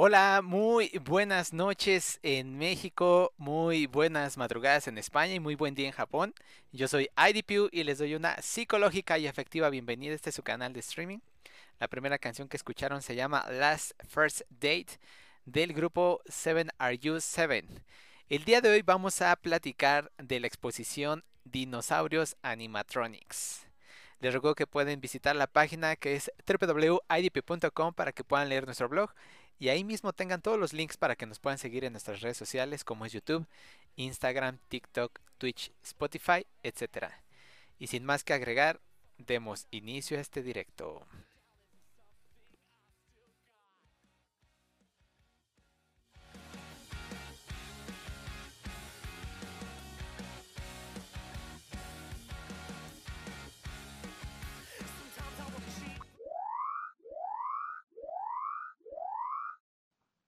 Hola, muy buenas noches en México, muy buenas madrugadas en España y muy buen día en Japón. Yo soy IDPU y les doy una psicológica y efectiva bienvenida. Este es su canal de streaming. La primera canción que escucharon se llama Last First Date del grupo 7 Are You 7. El día de hoy vamos a platicar de la exposición Dinosaurios Animatronics. Les recuerdo que pueden visitar la página que es www.idp.com para que puedan leer nuestro blog y ahí mismo tengan todos los links para que nos puedan seguir en nuestras redes sociales como es YouTube, Instagram, TikTok, Twitch, Spotify, etc. Y sin más que agregar, demos inicio a este directo.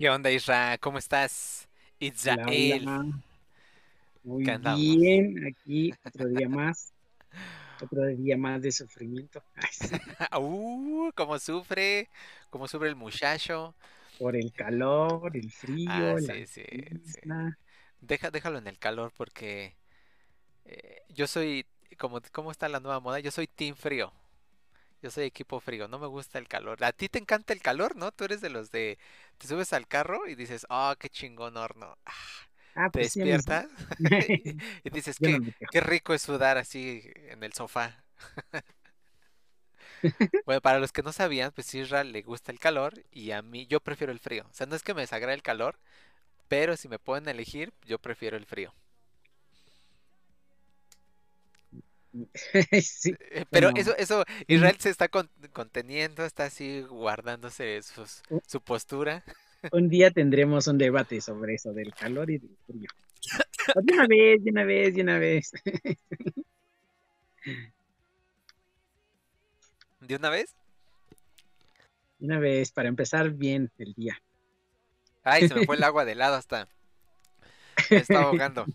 ¿Qué onda, Isra? ¿Cómo estás? Israel. hola. Muy bien, aquí otro día más, otro día más de sufrimiento. Ay, sí, Uh, cómo sufre, cómo sufre el muchacho. por el calor, el frío, Ah, sí, sí. Deja, déjalo en el calor porque eh, yo soy, como, ¿cómo está la nueva moda? Yo soy team frío. Yo soy equipo frío, no me gusta el calor. A ti te encanta el calor, ¿no? Tú eres de los de, te subes al carro y dices, oh, qué chingón horno. Ah, Ah, Te pues sí. despiertas y dices, no qué, qué rico es sudar así en el sofá. Bueno, para los que no sabían, pues Isra le gusta el calor y a mí yo prefiero el frío. O sea, no es que me desagrade el calor, pero si me pueden elegir, yo prefiero el frío. Sí, Eh, Pero eso, eso, Israel se está con- conteniendo, está así guardándose sus- su postura. un día tendremos un debate sobre eso del calor y del frío. O De una vez, de una vez, de una vez. ¿De una vez? De una vez, para empezar bien el día. Ay, se me fue el agua de lado hasta. Me está ahogando.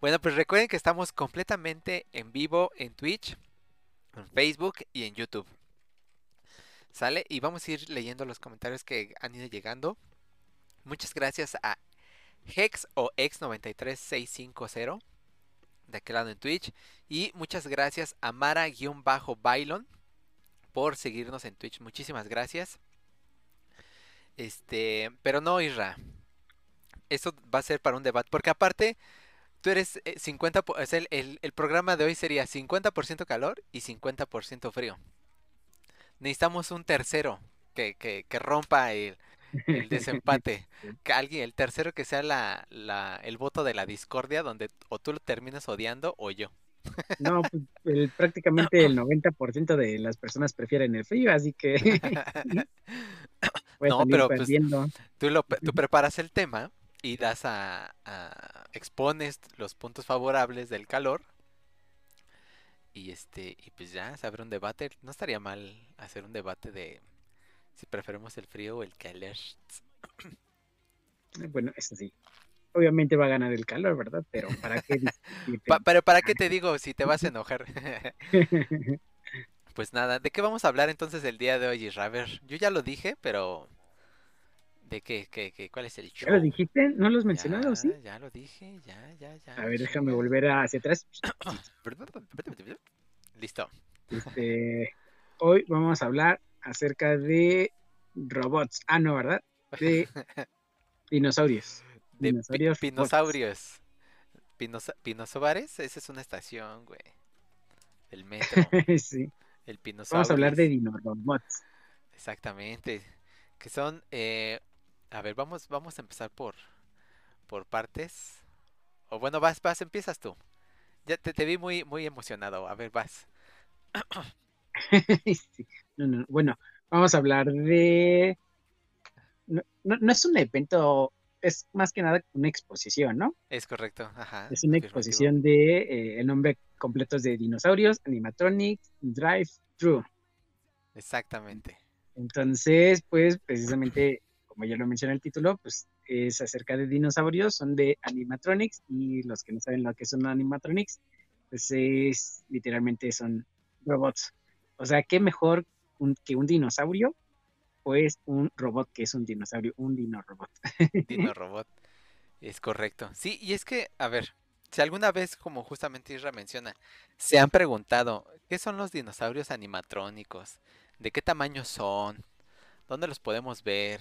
Bueno, pues recuerden que estamos completamente en vivo en Twitch, en Facebook y en YouTube. ¿Sale? Y vamos a ir leyendo los comentarios que han ido llegando. Muchas gracias a Hex o X93650 de aquel lado en Twitch. Y muchas gracias a Mara-Bailon por seguirnos en Twitch. Muchísimas gracias. Este, pero no, Isra. Eso va a ser para un debate. Porque aparte, tú eres eh, 50%. po- o sea, el, el- el programa de hoy sería 50% calor y 50% frío. Necesitamos un tercero que, que- que rompa el, el desempate. Que alguien, el tercero que sea la, la- el voto de la discordia, donde o tú lo terminas odiando o yo. No, pues, el- prácticamente el 90% de las personas prefieren el frío, así que No, pero, pues. Tú, lo, tú preparas el tema y das a, a- expones los puntos favorables del calor y este y pues ya se abre un debate. No estaría mal hacer un debate de si preferimos el frío o el calor. Bueno, eso sí. Obviamente va a ganar el calor, ¿verdad? Pero ¿para qué? Pa- pero para qué te digo si te vas a enojar. Pues nada, ¿de qué vamos a hablar entonces el día de hoy, Isra? A ver, yo ya lo dije, pero ¿de qué, qué, qué- cuál es el ¿Ya lo show? dijiste? ¿No lo has mencionado, sí? Ya, lo dije, ya, ya, ya. A ver, déjame volver hacia atrás. Listo. Este, hoy vamos a hablar acerca de robots. Ah, no, ¿verdad? De dinosaurios. De pi- Dinosaurios robots. pinosaurios. Pinosa- ¿Pinosobares? Esa es una estación, güey. Del metro. sí. El Vamos a hablar de dinorobots. Exactamente. Que son, eh, a ver, vamos, vamos a empezar por, por partes. O bueno, vas, vas, empiezas tú. Ya te, te vi muy, muy emocionado. A ver, vas. Sí. No, no, Bueno, vamos a hablar de... No, no- no es un evento, es más que nada una exposición, ¿no? Es correcto, ajá. Es una exposición de eh, el nombre completo es de dinosaurios, animatronics, drive-thru. Exactamente. Entonces, pues precisamente, como ya lo menciona el título, pues es acerca de dinosaurios, son de animatronics y los que no saben lo que son animatronics, pues es literalmente son robots. O sea, ¿qué mejor que un dinosaurio? Pues un robot que es un dinosaurio, un dinorobot. Dino Robot. Es correcto. Sí, y es que, a ver, si alguna vez, como justamente Isra menciona, se han preguntado, ¿qué son los dinosaurios animatrónicos? ¿De qué tamaño son? ¿Dónde los podemos ver?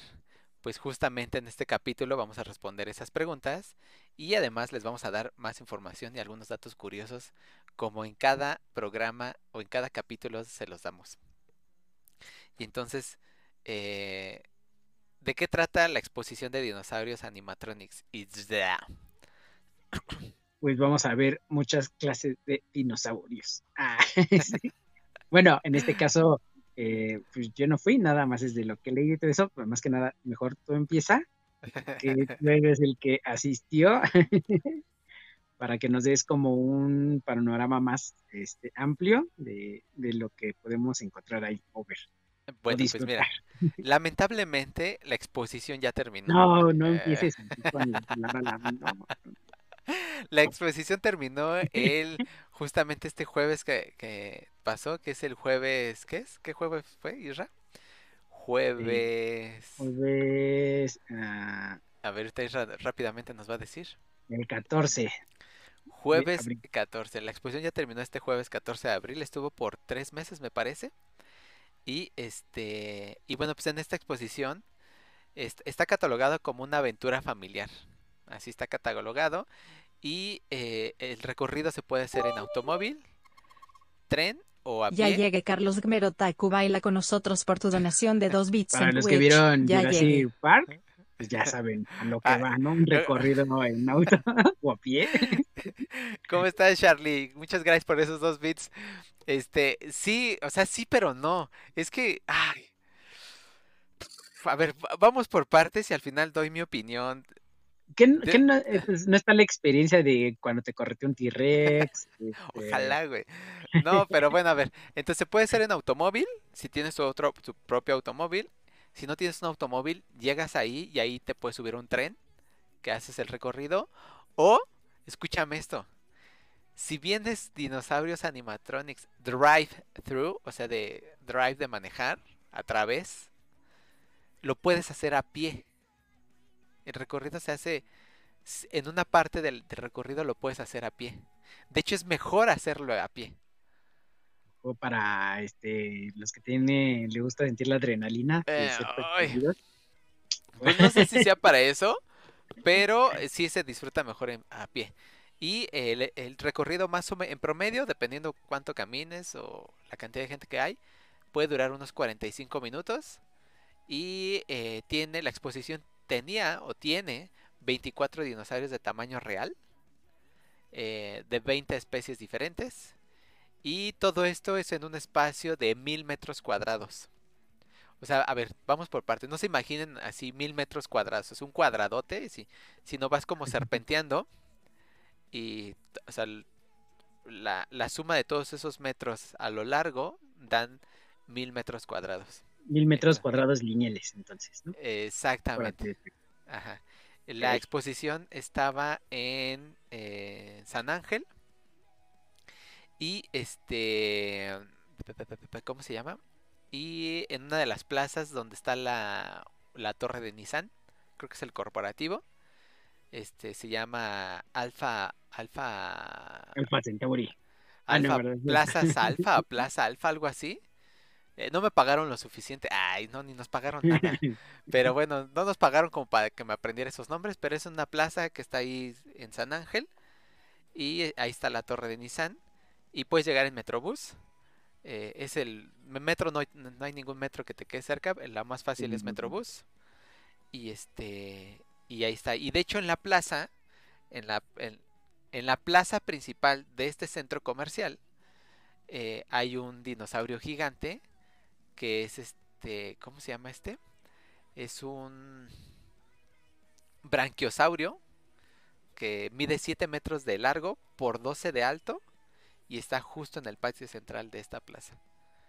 Pues justamente en este capítulo vamos a responder esas preguntas y además les vamos a dar más información y algunos datos curiosos como en cada programa o en cada capítulo se los damos. Y entonces, eh, ¿de qué trata la exposición de dinosaurios animatronics? It's there. Pues vamos a ver muchas clases de dinosaurios. Ah. Bueno, en este caso, eh, pues yo no fui, nada más es de lo que leí y todo eso, pero más que nada, mejor tú empieza, que tú eres el que asistió, para que nos des como un panorama más este, amplio de, de lo que podemos encontrar ahí o ver. o Bueno, pues mira, lamentablemente la exposición ya terminó. No, no Eh, empieces con la la- no. La exposición terminó el justamente este jueves que, que pasó, que es el jueves, ¿qué es? ¿Qué jueves fue, Isra? Jueves. Pues, ah, A ver, ahorita Isra rápidamente nos va a decir. el 14. Jueves abril. 14. La exposición ya terminó este jueves 14 de abril. Estuvo por tres meses, me parece. Y este. Y bueno, pues en esta exposición est- está catalogado como una aventura familiar. Así está catalogado. Y eh, el recorrido se puede hacer en automóvil, tren o a Ya pie. llegue Carlos Gmero Taku baila con nosotros por tu donación de dos bits Para en los que vieron Ya Jurassic llegué. Park, pues ya saben a lo que Ah, va, ¿no? Un recorrido en auto o a pie. ¿Cómo estás, Charlie? Muchas gracias por esos dos bits. Este, sí, o sea, sí, pero no. Es que, ay. A ver, va- vamos por partes y al final doy mi opinión. ¿Qué, n- De- qué no, pues, no está la experiencia de cuando te correteó un T-Rex? este, Ojalá, güey. No, pero bueno, a ver. Entonces puede ser en automóvil, si tienes tu otro, tu propio automóvil. Si no tienes un automóvil, llegas ahí y ahí te puedes subir un tren que haces el recorrido. O, escúchame esto. Si vienes dinosaurios animatronics drive-thru, o sea, de drive de manejar a través, lo puedes hacer a pie. El recorrido se hace en una parte del, del recorrido lo puedes hacer a pie. De hecho, es mejor hacerlo a pie. o para este, los que tienen, le gusta sentir la adrenalina Eh. Pues no sé si sea para eso, pero eh, sí se disfruta mejor en- a pie. Y el, el recorrido más o menos, en promedio, dependiendo cuánto camines o la cantidad de gente que hay, puede durar unos 45 minutos. Y eh, tiene, la exposición tenía o tiene 24 dinosaurios de tamaño real, eh, de 20 especies diferentes. Y todo esto es en un espacio de mil metros cuadrados. O sea, a ver, vamos por partes. No se imaginen así mil metros cuadrados. Es un cuadradote, si, si no vas como serpenteando. Y, o sea, la, la suma de todos esos metros a lo largo dan mil metros cuadrados. Mil metros cuadrados lineales, entonces, ¿no? Exactamente. Ajá. La exposición estaba en eh, San Ángel. Y este. ¿Cómo se llama? Y en una de las plazas donde está la, la torre de Nissan. Creo que es el corporativo. Este se llama Alfa. Alfa. Alfa Centauri. Ah, no, Alfa ¿verdad? Plazas Alfa, Plaza Alfa, algo así. Eh, no me pagaron lo suficiente. Ay, no, ni nos pagaron nada. Pero bueno, no nos pagaron como para que me aprendiera esos nombres, pero es una plaza que está ahí en San Ángel. Y eh, ahí está la torre de Nissan. Y puedes llegar en Metrobús. Eh, es el me- metro, no hay, no hay ningún metro que te quede cerca. La más fácil es. Metrobús. Y este. Y ahí está. Y de hecho en la plaza. En la, en, en la plaza principal de este centro comercial. eh, hay un dinosaurio gigante. Que es este ¿cómo se llama este? Es un branquiosaurio que mide 7 metros de largo por 12 de alto y está justo en el patio central de esta plaza.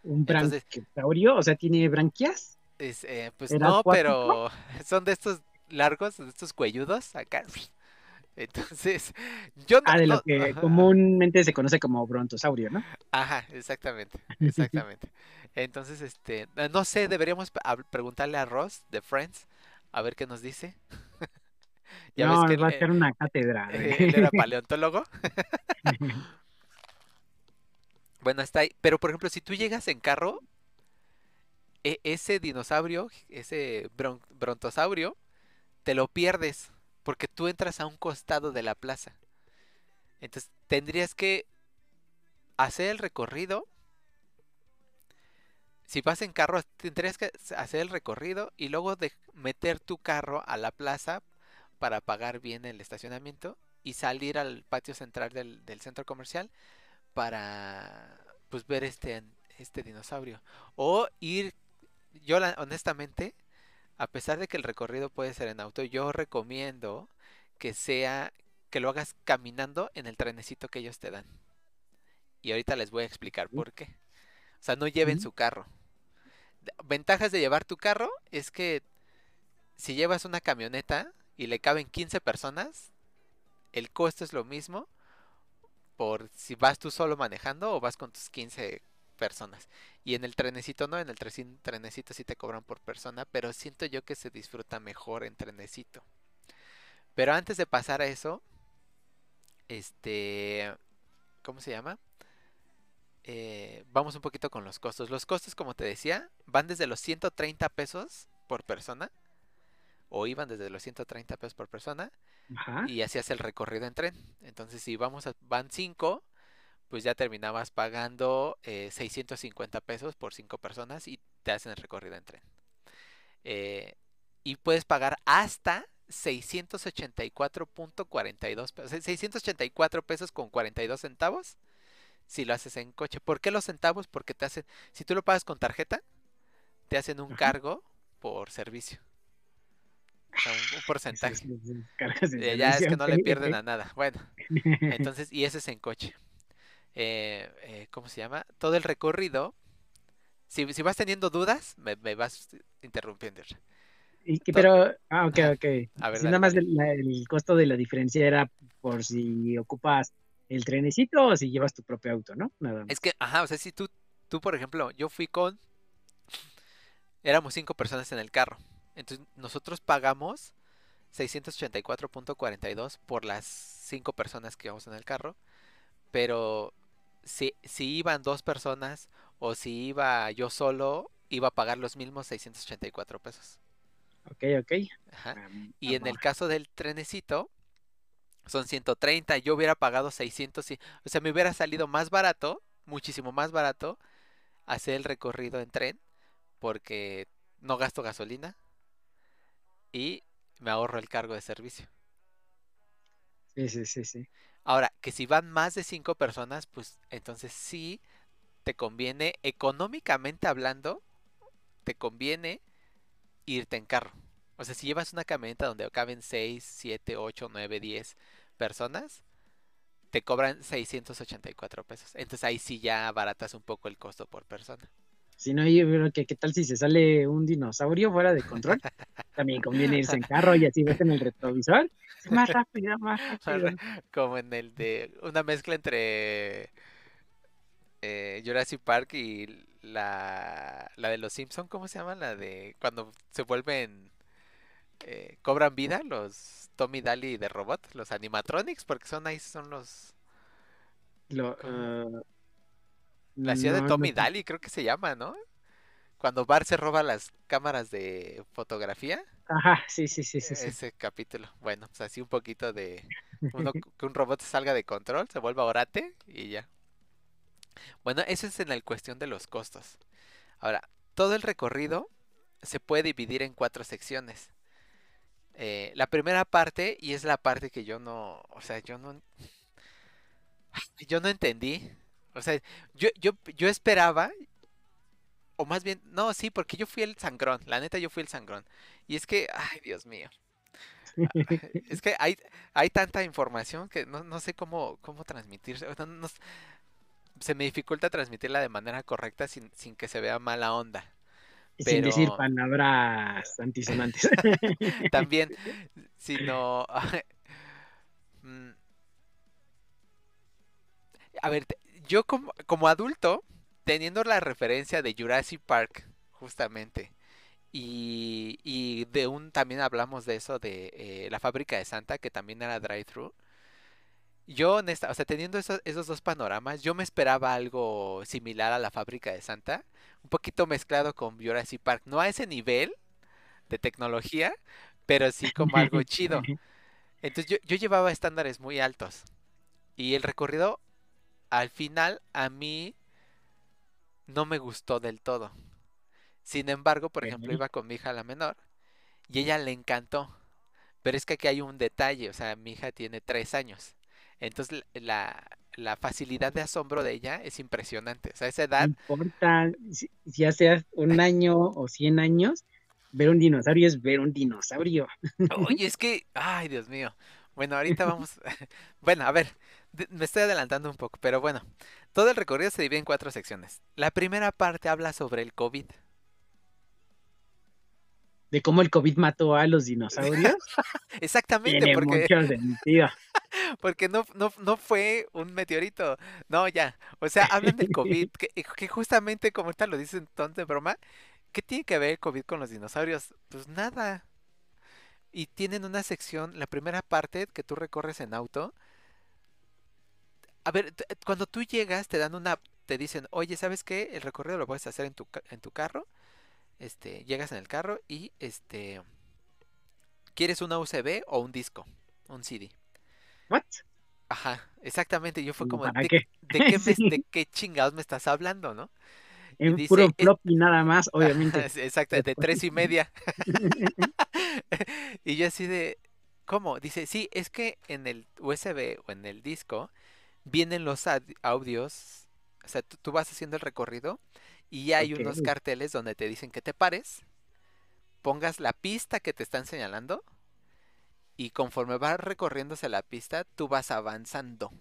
¿Un Entonces- branquiosaurio? O sea, ¿tiene branquias? Es, eh, pues ¿Era no, acuático? pero son de estos largos, de estos cuelludos acá. Entonces, yo no, Ah, de lo que ajá. comúnmente se conoce como brontosaurio, ¿no? Ajá, exactamente, exactamente. Entonces, este, no sé, deberíamos preguntarle a Ross de Friends a ver qué nos dice. Ya ves no, que va a ser una cátedra. eh, él era paleontólogo. Bueno, está ahí. Pero, por ejemplo, si tú llegas en carro, e- ese dinosaurio, ese bron- brontosaurio, te lo pierdes porque tú entras a un costado de la plaza. Entonces, tendrías que hacer el recorrido. Si vas en carro, tendrías que hacer el recorrido y luego de meter tu carro a la plaza para pagar bien el estacionamiento y salir al patio central del, centro comercial para pues ver este, este dinosaurio. O ir, yo honestamente, a pesar de que el recorrido puede ser en auto, yo recomiendo que sea, que lo hagas caminando en el trenecito que ellos te dan. Y ahorita les voy a explicar por qué. O sea, no lleven su carro. Ventajas de llevar tu carro es que si llevas una camioneta y le caben 15 personas, el costo es lo mismo por si vas tú solo manejando o vas con tus 15 personas. Y en el trenecito no, en el trenecito sí te cobran por persona, pero siento yo que se disfruta mejor en trenecito. Pero antes de pasar a eso, este, ¿cómo se llama? Eh, vamos un poquito con los costos. Los costos, como te decía, van desde los 130 pesos por persona, o iban desde los 130 pesos por persona, Ajá. y hacías el recorrido en tren. Entonces, si vamos a van 5, pues ya terminabas pagando eh, 650 pesos por 5 personas y te hacen el recorrido en tren. Eh, y puedes pagar hasta 684.42 pesos, 684 pesos con 42 centavos si lo haces en coche. ¿Por qué los centavos? Porque te hacen, si tú lo pagas con tarjeta, te hacen un Ajá. cargo por servicio. O sea, un, un porcentaje. Sí, sí, Eh, ya es que no le pierden a nada. Bueno, entonces, y ese es en coche. Eh, eh, ¿cómo se llama? Todo el recorrido. Si, si vas teniendo dudas, me, me vas interrumpiendo. Y pero, ah, ok, ok. A ver, Si dale, nada más el, costo de la diferencia era por si ocupas el trenecito o si llevas tu propio auto, ¿no? Nada más. Es que, ajá, o sea, si tú, tú, por ejemplo, yo fui con. Éramos cinco personas en el carro. Entonces, nosotros pagamos 684.42 por las cinco personas que íbamos en el carro. Pero si, si iban dos personas o si iba yo solo, iba a pagar los mismos 684 pesos. Ok, ok. Ajá. Ah, Y en el caso del trenecito, son 130. Yo hubiera pagado 600. y- O sea, me hubiera salido más barato, muchísimo más barato, hacer el recorrido en tren, porque no gasto gasolina y me ahorro el cargo de servicio. Sí, sí, sí, sí. Ahora, que si van más de 5 personas, pues entonces sí te conviene, económicamente hablando, te conviene irte en carro. O sea, si llevas una camioneta donde caben 6, 7, 8, 9, 10 personas, te cobran 684 pesos. Entonces ahí sí ya baratas un poco el costo por persona. Si no, yo creo que qué tal si se sale un dinosaurio fuera de control. También conviene irse en carro y así ves en el retrovisor. Más rápido, más rápido. Como en el de una mezcla entre eh, Jurassic Park y la, la de los Simpson, ¿cómo se llama? La de cuando se vuelven, eh, cobran vida los Tommy Daly de robot, los animatronics, porque son ahí, son los... Lo, ¿Cómo? La ciudad de Tommy no- Daly creo que se llama, ¿no? Cuando Bart se roba las cámaras de fotografía, Ajá, sí, sí, sí, sí. sí. ese capítulo. Bueno, pues así un poquito de uno, que un robot se salga de control, se vuelva orate y ya. Bueno, eso es en la cuestión de los costos. Ahora, todo el recorrido se puede dividir en cuatro secciones. Eh, la primera parte, y es la parte que yo no, o sea, yo no, yo no entendí. O sea, yo, yo, yo esperaba o más bien, no, sí, porque yo fui el sangrón, la neta yo fui el sangrón. Y es que, ay, Dios mío. Es que hay, hay tanta información que no, no sé cómo, cómo no- se me dificulta transmitirla de manera correcta sin, sin que se vea mala onda. Sin decir palabras antisonantes. También, sino... mm, A ver, yo como, como adulto, teniendo la referencia de Jurassic Park, justamente, y, y de un, también hablamos de eso, de eh, la fábrica de Santa, que también era drive-thru. Yo, honesta, o sea, teniendo esos, esos dos panoramas, yo me esperaba algo similar a la fábrica de Santa, un poquito mezclado con Jurassic Park, no a ese nivel de tecnología, pero sí como algo chido. Entonces yo, yo llevaba estándares muy altos. Y el recorrido, al final, a mí no me gustó del todo. Sin embargo, por ejemplo, iba con mi hija la menor y ella le encantó. Pero es que aquí hay un detalle, o sea, mi hija tiene tres años. Entonces la, la facilidad de asombro de ella es impresionante. O sea, a esa No edad, importa si, si ya seas un año o 100 años, ver un dinosaurio es ver un dinosaurio. Oye, es que, ay, Dios mío. Bueno, ahorita vamos. Bueno, a ver, me estoy adelantando un poco, pero bueno, todo el recorrido se divide en cuatro secciones. La primera parte habla sobre el COVID. De cómo el COVID mató a los dinosaurios. Exactamente, Tiene porque, mucho sentido. porque no, no, no fue un meteorito. No, ya. O sea, hablan del COVID, que, que justamente como ahorita lo dicen ton de broma, ¿qué tiene que ver el COVID con los dinosaurios? Pues nada. Y tienen una sección, la primera parte que tú recorres en auto. A ver, t- cuando tú llegas te dan una, te dicen, oye, ¿sabes qué? El recorrido lo puedes hacer en tu, en tu carro. Este, llegas en el carro y este, ¿quieres una USB o un disco? Un CD. ¿What? Ajá, exactamente. Yo fue como, ¿Para ¿de, qué? de qué me- Sí. de qué chingados me estás hablando, no? Y En dice, puro "Es- floppy nada más, obviamente. Exacto, de tres y media. Y yo así de, ¿cómo? Dice, sí, es que en el USB o en el disco vienen los audios, o sea, tú, tú vas haciendo el recorrido y hay unos carteles donde te dicen que te pares, pongas la pista que te están señalando y conforme va recorriéndose la pista, tú vas avanzando.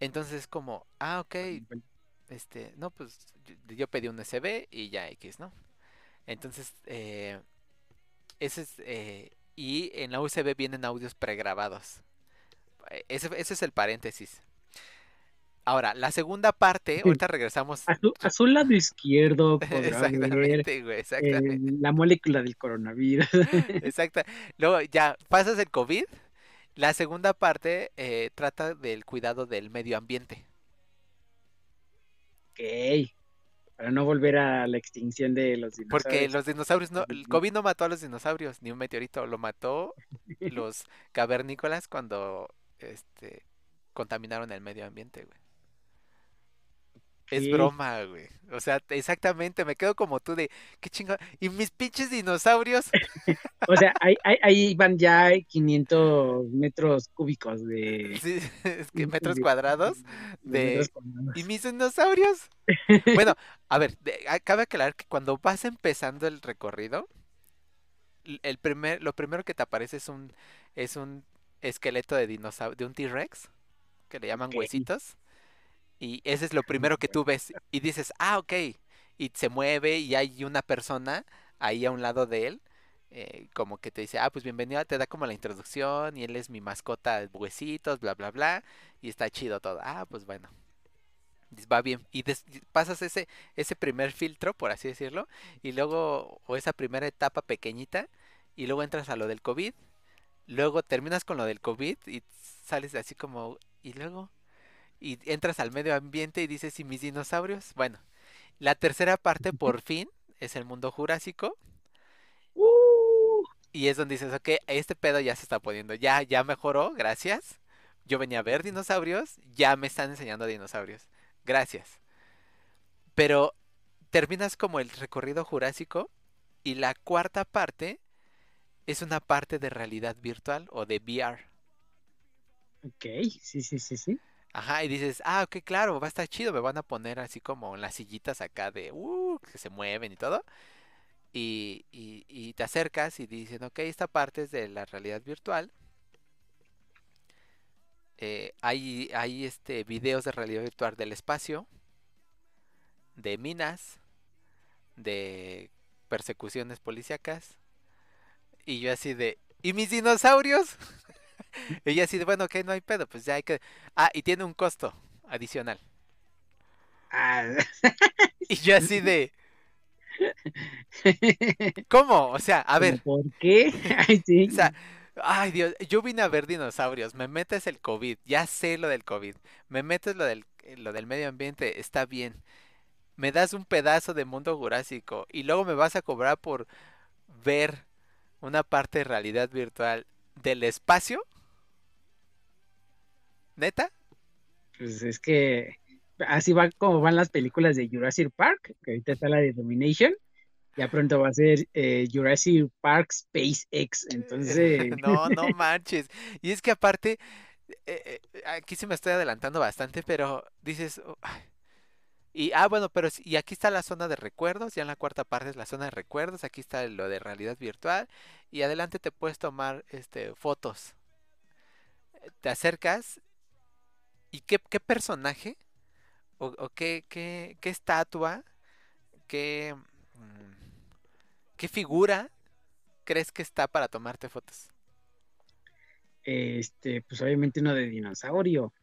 Entonces como, ah, ok, este, no, pues yo, yo pedí un USB y ya X, ¿no? Entonces, eh, ese es, eh, y en la USB vienen audios pregrabados. Eh, Ese, ese es el paréntesis. Ahora, la segunda parte, ahorita regresamos. A su, a su lado izquierdo Exactamente, güey, eh, exactamente. la molécula del coronavirus. Exacta. Luego ya pasas el COVID. La segunda parte eh, trata del cuidado del medio ambiente. ok. Para no volver a la extinción de los dinosaurios. Porque los dinosaurios no, el. COVID no mató a los dinosaurios, ni un meteorito, lo mató los cavernícolas cuando este contaminaron el medio ambiente, güey. Es broma, güey. O sea, exactamente, me quedo como tú de, qué chingo. Y mis pinches dinosaurios. O sea, ahí, ahí- ahí van ya 500 metros cúbicos de... Sí, es que metros cuadrados. de de- metros cuadrados. ¿Y mis dinosaurios? Bueno, a ver, de- cabe aclarar que cuando vas empezando el recorrido, el primer, lo primero que te aparece es un, es un esqueleto de dinosaurio, de un T-Rex, que le llaman huesitos. Y ese es lo primero que tú ves. Y dices, ah, ok. Y se mueve y hay una persona ahí a un lado de él. eh, como que te dice, ah, pues bienvenido, te da como la introducción y él es mi mascota, huesitos, bla, bla, bla. Y está chido todo. Ah, pues bueno. Va bien. Y des- y pasas ese, ese primer filtro, por así decirlo. Y luego, o esa primera etapa pequeñita. Y luego entras a lo del COVID. Luego terminas con lo del COVID y sales así como, y luego, y entras al medio ambiente y dices, ¿y mis dinosaurios? Bueno, la tercera parte por fin es el mundo jurásico. ¡Uh! Y es donde dices, ok, este pedo ya se está poniendo, ya, ya mejoró, gracias. Yo venía a ver dinosaurios, ya me están enseñando dinosaurios. Gracias. Pero terminas como el recorrido jurásico y la cuarta parte es una parte de realidad virtual o de VR. Ok, sí, sí, sí, sí. Ajá, y dices, ah, ok, claro, va a estar chido, me van a poner así como en las sillitas acá de, uh, que se mueven y todo. Y, y, y te acercas y dicen, ok, esta parte es de la realidad virtual. Eh, hay, hay este, videos de realidad virtual del espacio, de minas, de persecuciones policíacas. Y yo así de, ¿y mis dinosaurios? y yo así de, bueno, ok, no hay pedo, pues ya hay que... Ah, y tiene un costo adicional. Ah, Y yo así de, ¿cómo? O sea, a ver, ¿Por qué? Ay, sí. o sea, ay Dios, yo vine a ver dinosaurios, me metes el COVID, ya sé lo del COVID, me metes lo del, lo del medio ambiente, está bien. Me das un pedazo de mundo jurásico y luego me vas a cobrar por ver una parte de realidad virtual del espacio. ¿Neta? Pues es que así va como van las películas de Jurassic Park, que ahorita está la de Domination. Ya pronto va a ser eh, Jurassic Park SpaceX. Entonces, No, no manches. Y es que aparte, eh, eh, aquí se me estoy adelantando bastante, pero dices, "Oh, ay". Y ah, bueno, pero y aquí está la zona de recuerdos, ya en la cuarta parte es la zona de recuerdos, aquí está lo de realidad virtual, y adelante te puedes tomar este fotos. Eh, Te acercas y qué, qué personaje o, o qué, qué, qué estatua, qué, mm, qué figura crees que está para tomarte fotos. este, pues obviamente uno de dinosaurio,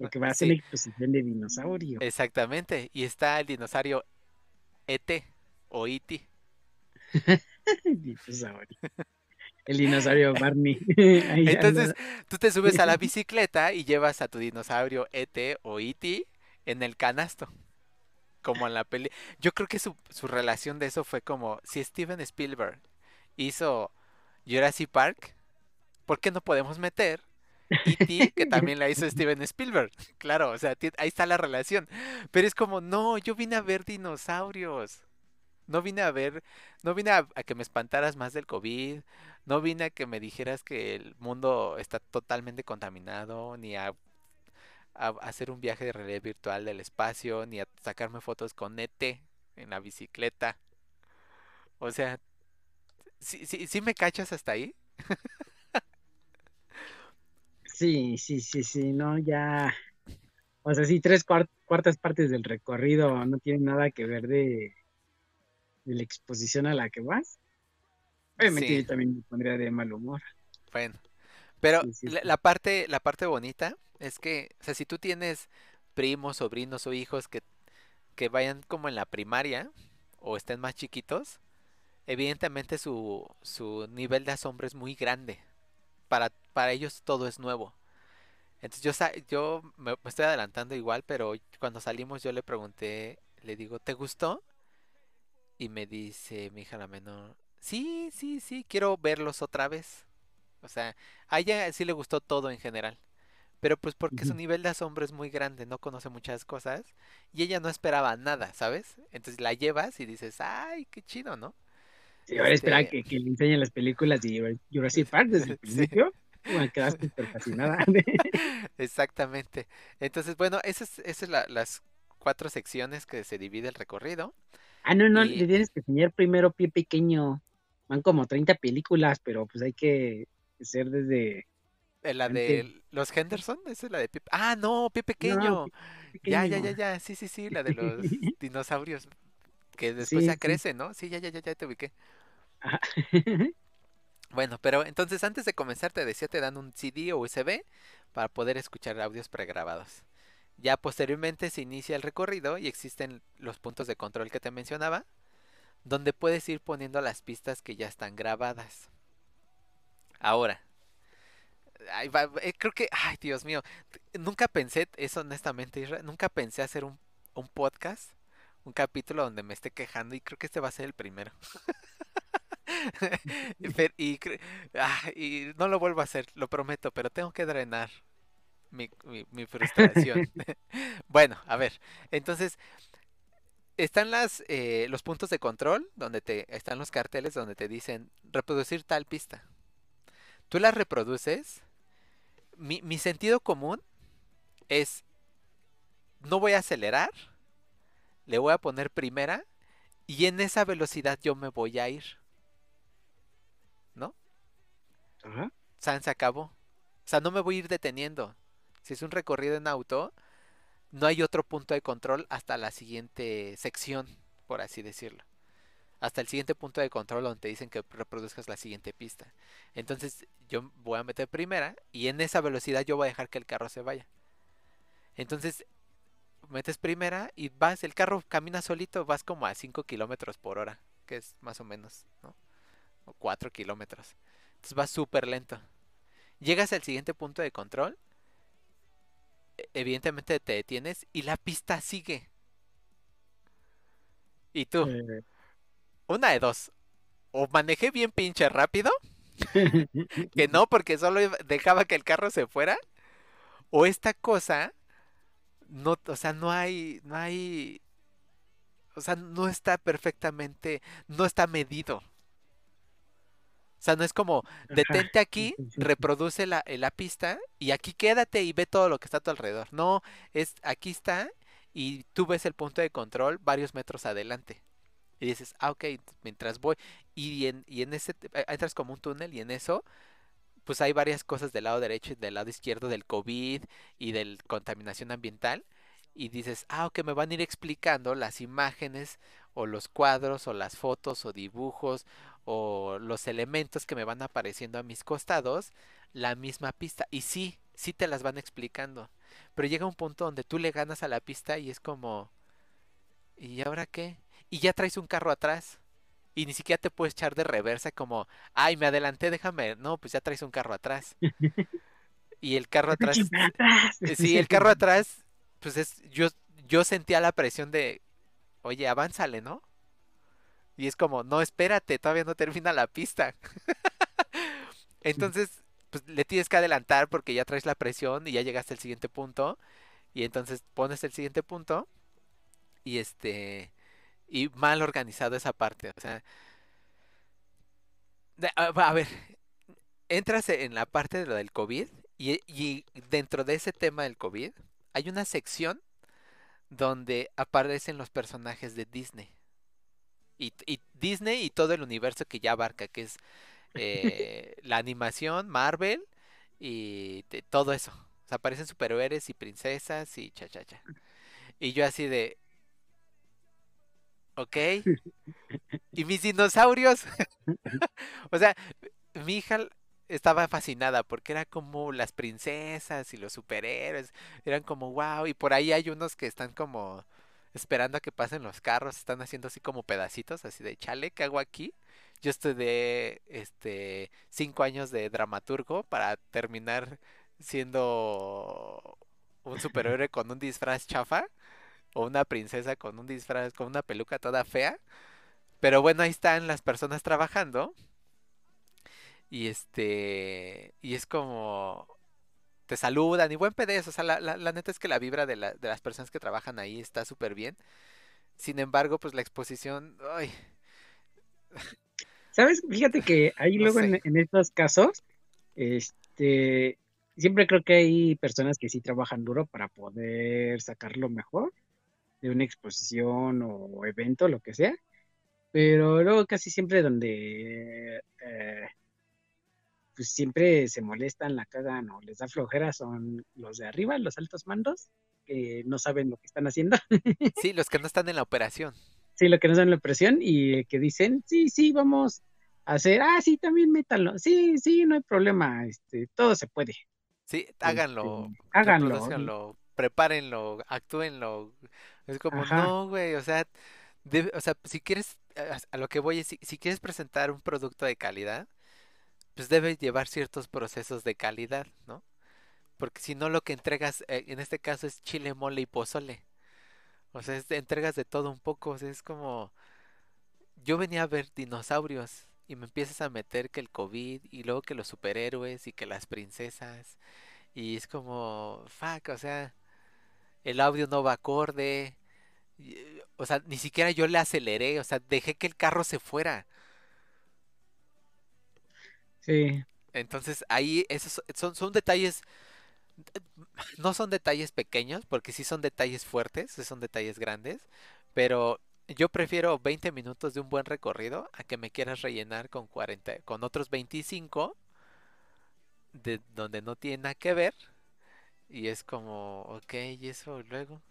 porque va a ser Sí. la exposición de dinosaurio. Exactamente. Y está el dinosaurio ET o E E.T. Dinosaurio. El dinosaurio Barney. Entonces, tú te subes a la bicicleta y llevas a tu dinosaurio ET o E.T. en el canasto. Como en la peli. Yo creo que su, su relación de eso fue como si Steven Spielberg hizo Jurassic Park, ¿por qué no podemos meter E.T. que también la hizo Steven Spielberg? Claro, o sea, ahí está la relación. Pero es como, no, yo vine a ver dinosaurios. No vine a ver, no vine a, a que me espantaras más del COVID, no vine a que me dijeras que el mundo está totalmente contaminado, ni a, a hacer un viaje de realidad virtual del espacio, ni a sacarme fotos con ET en la bicicleta. O sea, ¿sí, sí, sí me cachas hasta ahí? Sí, sí, sí, sí, no, ya. O sea, sí, tres cuar- cuartas partes del recorrido no tienen nada que ver de, de la exposición a la que vas. Obviamente Sí. yo también me pondría de mal humor. Bueno, pero Sí, sí, la, la parte, la parte bonita es que, o sea, si tú tienes primos, sobrinos o hijos que, que vayan como en la primaria o estén más chiquitos, evidentemente su, su nivel de asombro es muy grande. Para, para ellos todo es nuevo. Entonces yo, yo me, me estoy adelantando igual, pero cuando salimos yo le pregunté, le digo, ¿te gustó? Y me dice mi hija la menor, sí, sí, sí, quiero verlos otra vez. O sea, a ella sí le gustó todo en general. Pero pues porque su nivel de asombro es muy grande, no conoce muchas cosas y ella no esperaba nada, ¿sabes? Entonces la llevas y dices, ay, qué chido, ¿no? Sí, ahora espera Este- que, que le enseñen las películas de Jura- Jurassic Park desde el Sí. principio. Bueno, quedaste súper fascinada. Exactamente. Entonces, bueno, esas es, son las cuatro secciones que se divide el recorrido. Ah, no, no, Y- le tienes que enseñar primero pie pequeño. Van como 30 películas, pero pues hay que ser desde Eh, La Antes- de los Henderson, esa es la de Pie... Ah, no, Pie Pequeño. pie Ya, ya, pequeño. ya, ya. Sí, sí, sí, la de los dinosaurios que después Sí, ya sí. crecen, ¿no? Sí, ya, ya, ya, ya te ubiqué. Bueno, pero entonces antes de comenzar te decía te dan un CD o USB para poder escuchar audios pregrabados. Ya posteriormente se inicia el recorrido y existen los puntos de control que te mencionaba, donde puedes ir poniendo las pistas que ya están grabadas. Ahora, va, eh, creo que, ay Dios mío, nunca pensé, eso honestamente, nunca pensé hacer un, un podcast, un capítulo donde me esté quejando y creo que este va a ser el primero. Y, ah, no lo vuelvo a hacer, lo prometo, pero tengo que drenar mi, mi- mi frustración. bueno, a ver, entonces están las, eh, los puntos de control, donde te están los carteles donde te dicen reproducir tal pista. Tú las reproduces. Mi, mi sentido común es no voy a acelerar, le voy a poner primera y en esa velocidad yo me voy a ir. Ajá. Se acabó. O sea, no me voy a ir deteniendo. Si es un recorrido en auto, no hay otro punto de control hasta la siguiente sección, por así decirlo. Hasta el siguiente punto de control donde te dicen que reproduzcas la siguiente pista. Entonces yo voy a meter primera y en esa velocidad yo voy a dejar que el carro se vaya. Entonces metes primera y vas, el carro camina solito, vas como a 5 kilómetros por hora, que es más o menos, ¿no? O 4 kilómetros. Entonces vas súper lento. Llegas al siguiente punto de control. e- Evidentemente te detienes y la pista sigue. Y tú, Eh, una de dos. O manejé bien pinche rápido, que no, porque solo dejaba que el carro se fuera. O esta cosa, no, o sea, no hay, no hay, o sea, no está perfectamente, no está medido. O sea, no es como, detente aquí, reproduce la, eh, la pista y aquí quédate y ve todo lo que está a tu alrededor. No, es aquí está y tú ves el punto de control varios metros adelante. Y dices, ah, ok, mientras voy. Y en, y en ese, eh, entras como un túnel y en eso, pues hay varias cosas del lado derecho y del lado izquierdo del COVID y de contaminación ambiental. Y dices, ah, ok, me van a ir explicando las imágenes o los cuadros o las fotos o dibujos o los elementos que me van apareciendo a mis costados, la misma pista. Y sí, sí te las van explicando. Pero llega un punto donde tú le ganas a la pista y es como, ¿y ahora qué? Y ya traes un carro atrás. Y ni siquiera te puedes echar de reversa como, ay, me adelanté, déjame. No, pues ya traes un carro atrás. Y el carro atrás, sí, el carro atrás, pues es, yo, yo sentía la presión de, oye, avánzale, ¿no? Y es como, no, espérate, todavía no termina la pista. Entonces, pues le tienes que adelantar porque ya traes la presión y ya llegaste al siguiente punto. Y entonces pones el siguiente punto y este, y mal organizado esa parte. O sea, a ver, entras en la parte de lo del COVID y, y dentro de ese tema del COVID hay una sección donde aparecen los personajes de Disney. Y, y Disney y todo el universo que ya abarca, que es eh, la animación, Marvel y de- todo eso. O sea, aparecen superhéroes y princesas y cha cha cha. Y yo así de... Ok. ¿Y mis dinosaurios? O sea, mi hija estaba fascinada porque era como las princesas y los superhéroes. Eran como wow. Y por ahí hay unos que están como esperando a que pasen los carros. Están haciendo así como pedacitos, así de chale, ¿qué hago aquí? Yo estudié este cinco años de dramaturgo para terminar siendo un superhéroe con un disfraz chafa o una princesa con un disfraz, con una peluca toda fea. Pero bueno, ahí están las personas trabajando. Y este, y es como te saludan y buen PDS. O sea, la, la- la neta es que la vibra de, la- de las personas que trabajan ahí está súper bien. Sin embargo, pues la exposición, ay, ¿Sabes? Fíjate que ahí No luego en estos casos, este, siempre creo que hay personas que sí trabajan duro para poder sacar lo mejor de una exposición o evento, lo que sea, pero luego casi siempre donde eh, pues siempre se molestan, la cagan o les da flojera son los de arriba, los altos mandos, que no saben lo que están haciendo. sí, los que no están en la operación. Sí, lo que nos dan la presión y que dicen, sí, sí, vamos a hacer, ah, sí, también métanlo, sí, sí, no hay problema, este, todo se puede, Sí, háganlo, Este, háganlo. prepárenlo, actúenlo. Es como, Ajá. no, güey, o sea, debe- o sea, si quieres, a, a lo que voy es, si, si quieres presentar un producto de calidad, pues debe llevar ciertos procesos de calidad, ¿no? Porque si no, lo que entregas, eh, en este caso, es chile, mole y pozole. O sea, es entregas de todo un poco, o sea, es como, yo venía a ver dinosaurios y me empiezas a meter que el COVID y luego que los superhéroes y que las princesas y es como, fuck, o sea, el audio no va acorde, o sea, ni siquiera yo le aceleré, o sea, dejé que el carro se fuera. Sí, Entonces ahí esos son, son detalles. no son detalles pequeños, porque sí son detalles fuertes, sí son detalles grandes, pero yo prefiero 20 minutos de un buen recorrido a que me quieras rellenar con 40, con otros 25 de donde no tiene nada que ver. Y es como, ok, y eso luego.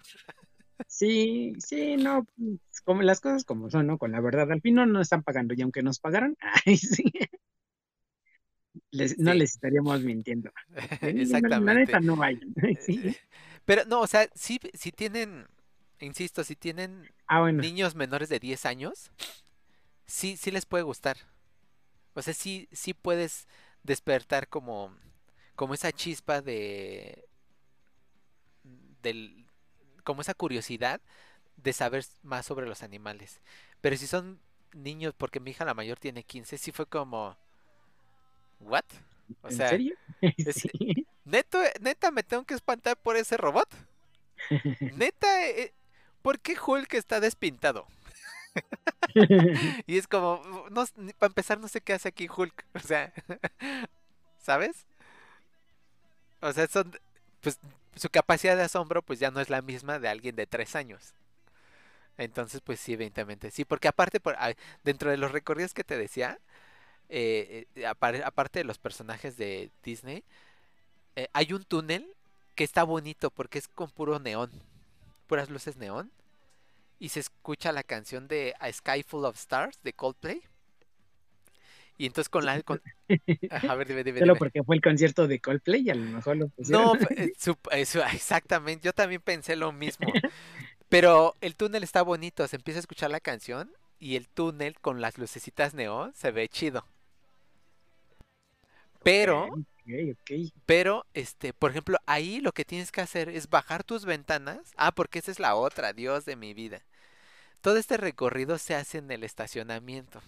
Sí, sí, no, pues, como las cosas como son, ¿no? Con la verdad, al fin no nos están pagando y aunque nos pagaran, ay, sí, les- no les estaríamos mintiendo. La Exactamente. neta no vayan. Sí. Eh, Pero no, o sea, sí, sí tienen, insisto, si tienen Ah, bueno, niños menores de 10 años, sí, sí les puede gustar. O sea, sí, sí puedes despertar como, como esa chispa de, del, como esa curiosidad de saber más sobre los animales. Pero si son niños, porque mi hija la mayor tiene 15, sí fue como, ¿what? O ¿en sea, serio? es- Sí. ¿neto, neta me tengo que espantar por ese robot? Neta, eh, ¿por qué Hulk está despintado? Y es como, no, para empezar, no sé qué hace aquí Hulk. O sea, ¿sabes? O sea, son, pues su capacidad de asombro pues ya no es la misma de alguien de tres años. Entonces, pues sí, evidentemente. Sí, porque aparte, por, dentro de los recorridos que te decía, eh, eh, aparte de los personajes de Disney, eh, hay un túnel que está bonito porque es con puro neón, puras luces neón y se escucha la canción de A Sky Full of Stars de Coldplay. Y entonces con la... Con... A ver, dime, dime, Solo dime. porque fue el concierto de Coldplay y a lo mejor lo pusieron. No, eso, exactamente, yo también pensé lo mismo. Pero el túnel está bonito, se empieza a escuchar la canción y el túnel con las lucecitas neón se ve chido. Pero, pero, este, por ejemplo, ahí lo que tienes que hacer es bajar tus ventanas. Ah, porque esa es la otra, Dios de mi vida. Todo este recorrido se hace en el estacionamiento.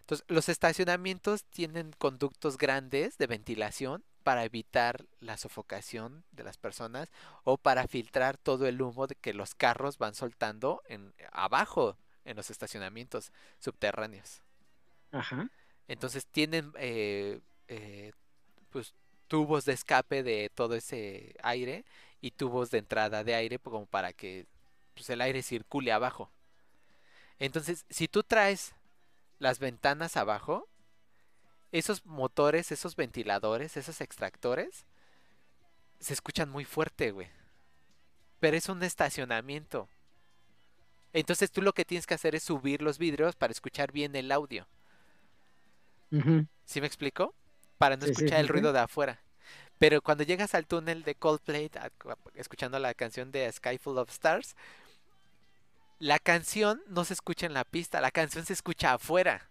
Entonces, los estacionamientos tienen conductos grandes de ventilación para evitar la sofocación de las personas o para filtrar todo el humo de que los carros van soltando en abajo en los estacionamientos subterráneos. Ajá. Entonces tienen eh, eh, pues tubos de escape de todo ese aire y tubos de entrada de aire pues, como para que pues, el aire circule abajo. Entonces, si tú traes las ventanas abajo, esos motores, esos ventiladores, esos extractores, se escuchan muy fuerte, güey. Pero es un estacionamiento. Entonces tú lo que tienes que hacer es subir los vidrios para escuchar bien el audio. ¿Sí me explico? Para no Sí, escuchar sí, el ruido de afuera. Pero cuando llegas al túnel de Coldplay, escuchando la canción de Sky Full of Stars, la canción no se escucha en la pista, la canción se escucha afuera.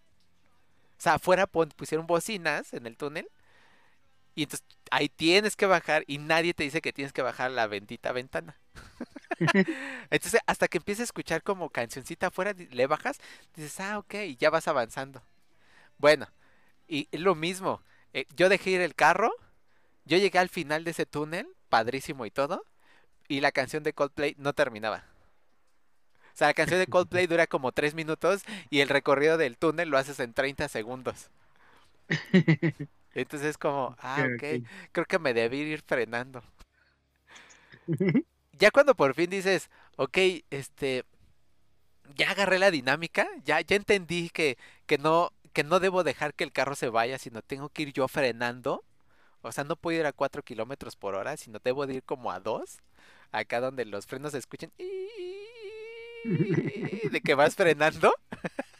O sea, afuera pusieron bocinas en el túnel y entonces ahí tienes que bajar y nadie te dice que tienes que bajar la bendita ventana. Entonces, hasta que empiezas a escuchar como cancioncita afuera, le bajas, dices, ah, ok, y ya vas avanzando. Bueno, y es lo mismo. eh, yo dejé ir el carro, yo llegué al final de ese túnel, padrísimo y todo, y la canción de Coldplay no terminaba. O sea, la canción de Coldplay dura como 3 minutos y el recorrido del túnel lo haces en 30 segundos. Entonces es como, ah, Ok, creo que me debí ir frenando. Ya cuando por fin dices, ok, este, ya agarré la dinámica, ya, ya entendí que, que no, que no debo dejar que el carro se vaya, sino tengo que ir yo frenando. O sea, no puedo ir a 4 kilómetros por hora, sino debo de ir como a 2. Acá donde los frenos se escuchen. De que vas frenando.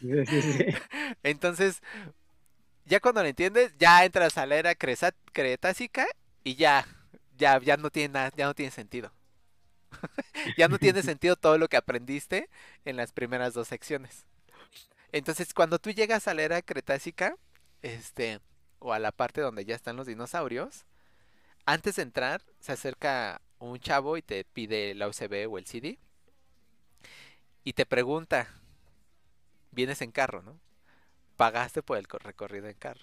Entonces, ya cuando lo entiendes, ya entras a la era cretácica y ya, ya, ya no tiene nada, ya no tiene sentido. ya no tiene sentido todo lo que aprendiste en las primeras dos secciones. Entonces, cuando tú llegas a la era cretácica, este, o a la parte donde ya están los dinosaurios, antes de entrar, se acerca un chavo y te pide la USB o el CD. Y te pregunta, vienes en carro, ¿no? Pagaste por el co- recorrido en carro.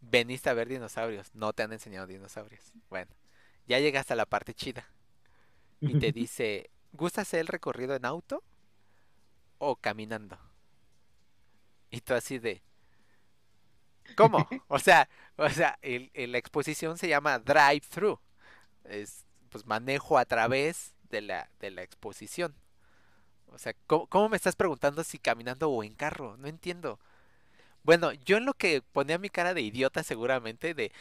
Veniste a ver dinosaurios, no te han enseñado dinosaurios. Bueno, ya llegaste a la parte chida. Y te dice, ¿gusta hacer el recorrido en auto o caminando? Y tú así de, ¿cómo? O sea, o sea, el- el- la exposición se llama drive-thru. es pues manejo a través de la, de la exposición. O sea, ¿cómo, cómo me estás preguntando si caminando o en carro? No entiendo. Bueno, yo en lo que ponía mi cara de idiota seguramente, de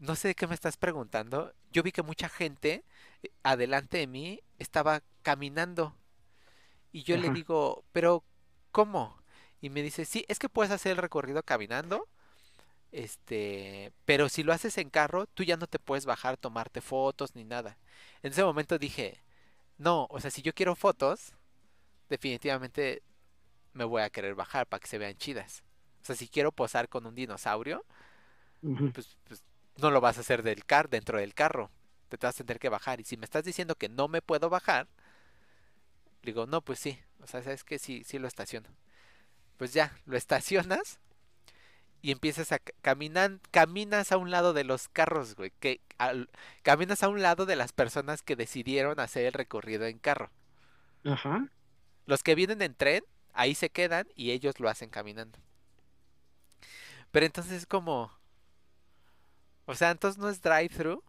no sé de qué me estás preguntando, yo vi que mucha gente eh, adelante de mí estaba caminando. Y yo le digo, pero ¿cómo? Y me dice, sí, es que puedes hacer el recorrido caminando, este, pero si lo haces en carro, tú ya no te puedes bajar, tomarte fotos ni nada. En ese momento dije, no, o sea, si yo quiero fotos, definitivamente me voy a querer bajar para que se vean chidas. O sea, si quiero posar con un dinosaurio, pues, pues no lo vas a hacer del car dentro del carro. Te vas a tener que bajar. Y si me estás diciendo que no me puedo bajar, digo, no, pues sí. O sea, sabes que sí, sí lo estaciono. Pues ya, lo estacionas y empiezas a caminar, caminas a un lado de los carros, güey. Que al- caminas a un lado de las personas que decidieron hacer el recorrido en carro. Ajá. Los que vienen en tren, ahí se quedan y ellos lo hacen caminando. Pero entonces es como, o sea, entonces no es drive-thru,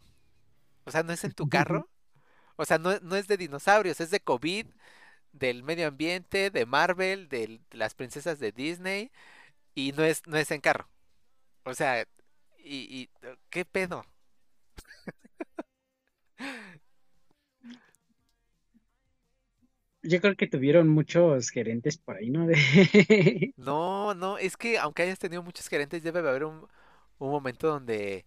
o sea, no es en tu carro, o sea, no, no es de dinosaurios, es de COVID, del medio ambiente, de Marvel, de las princesas de Disney, y no es, no es en carro. O sea, y, y ¿qué pedo? Yo creo que tuvieron muchos gerentes por ahí, ¿no? De... No, no, es que aunque hayas tenido muchos gerentes, debe haber un, un momento donde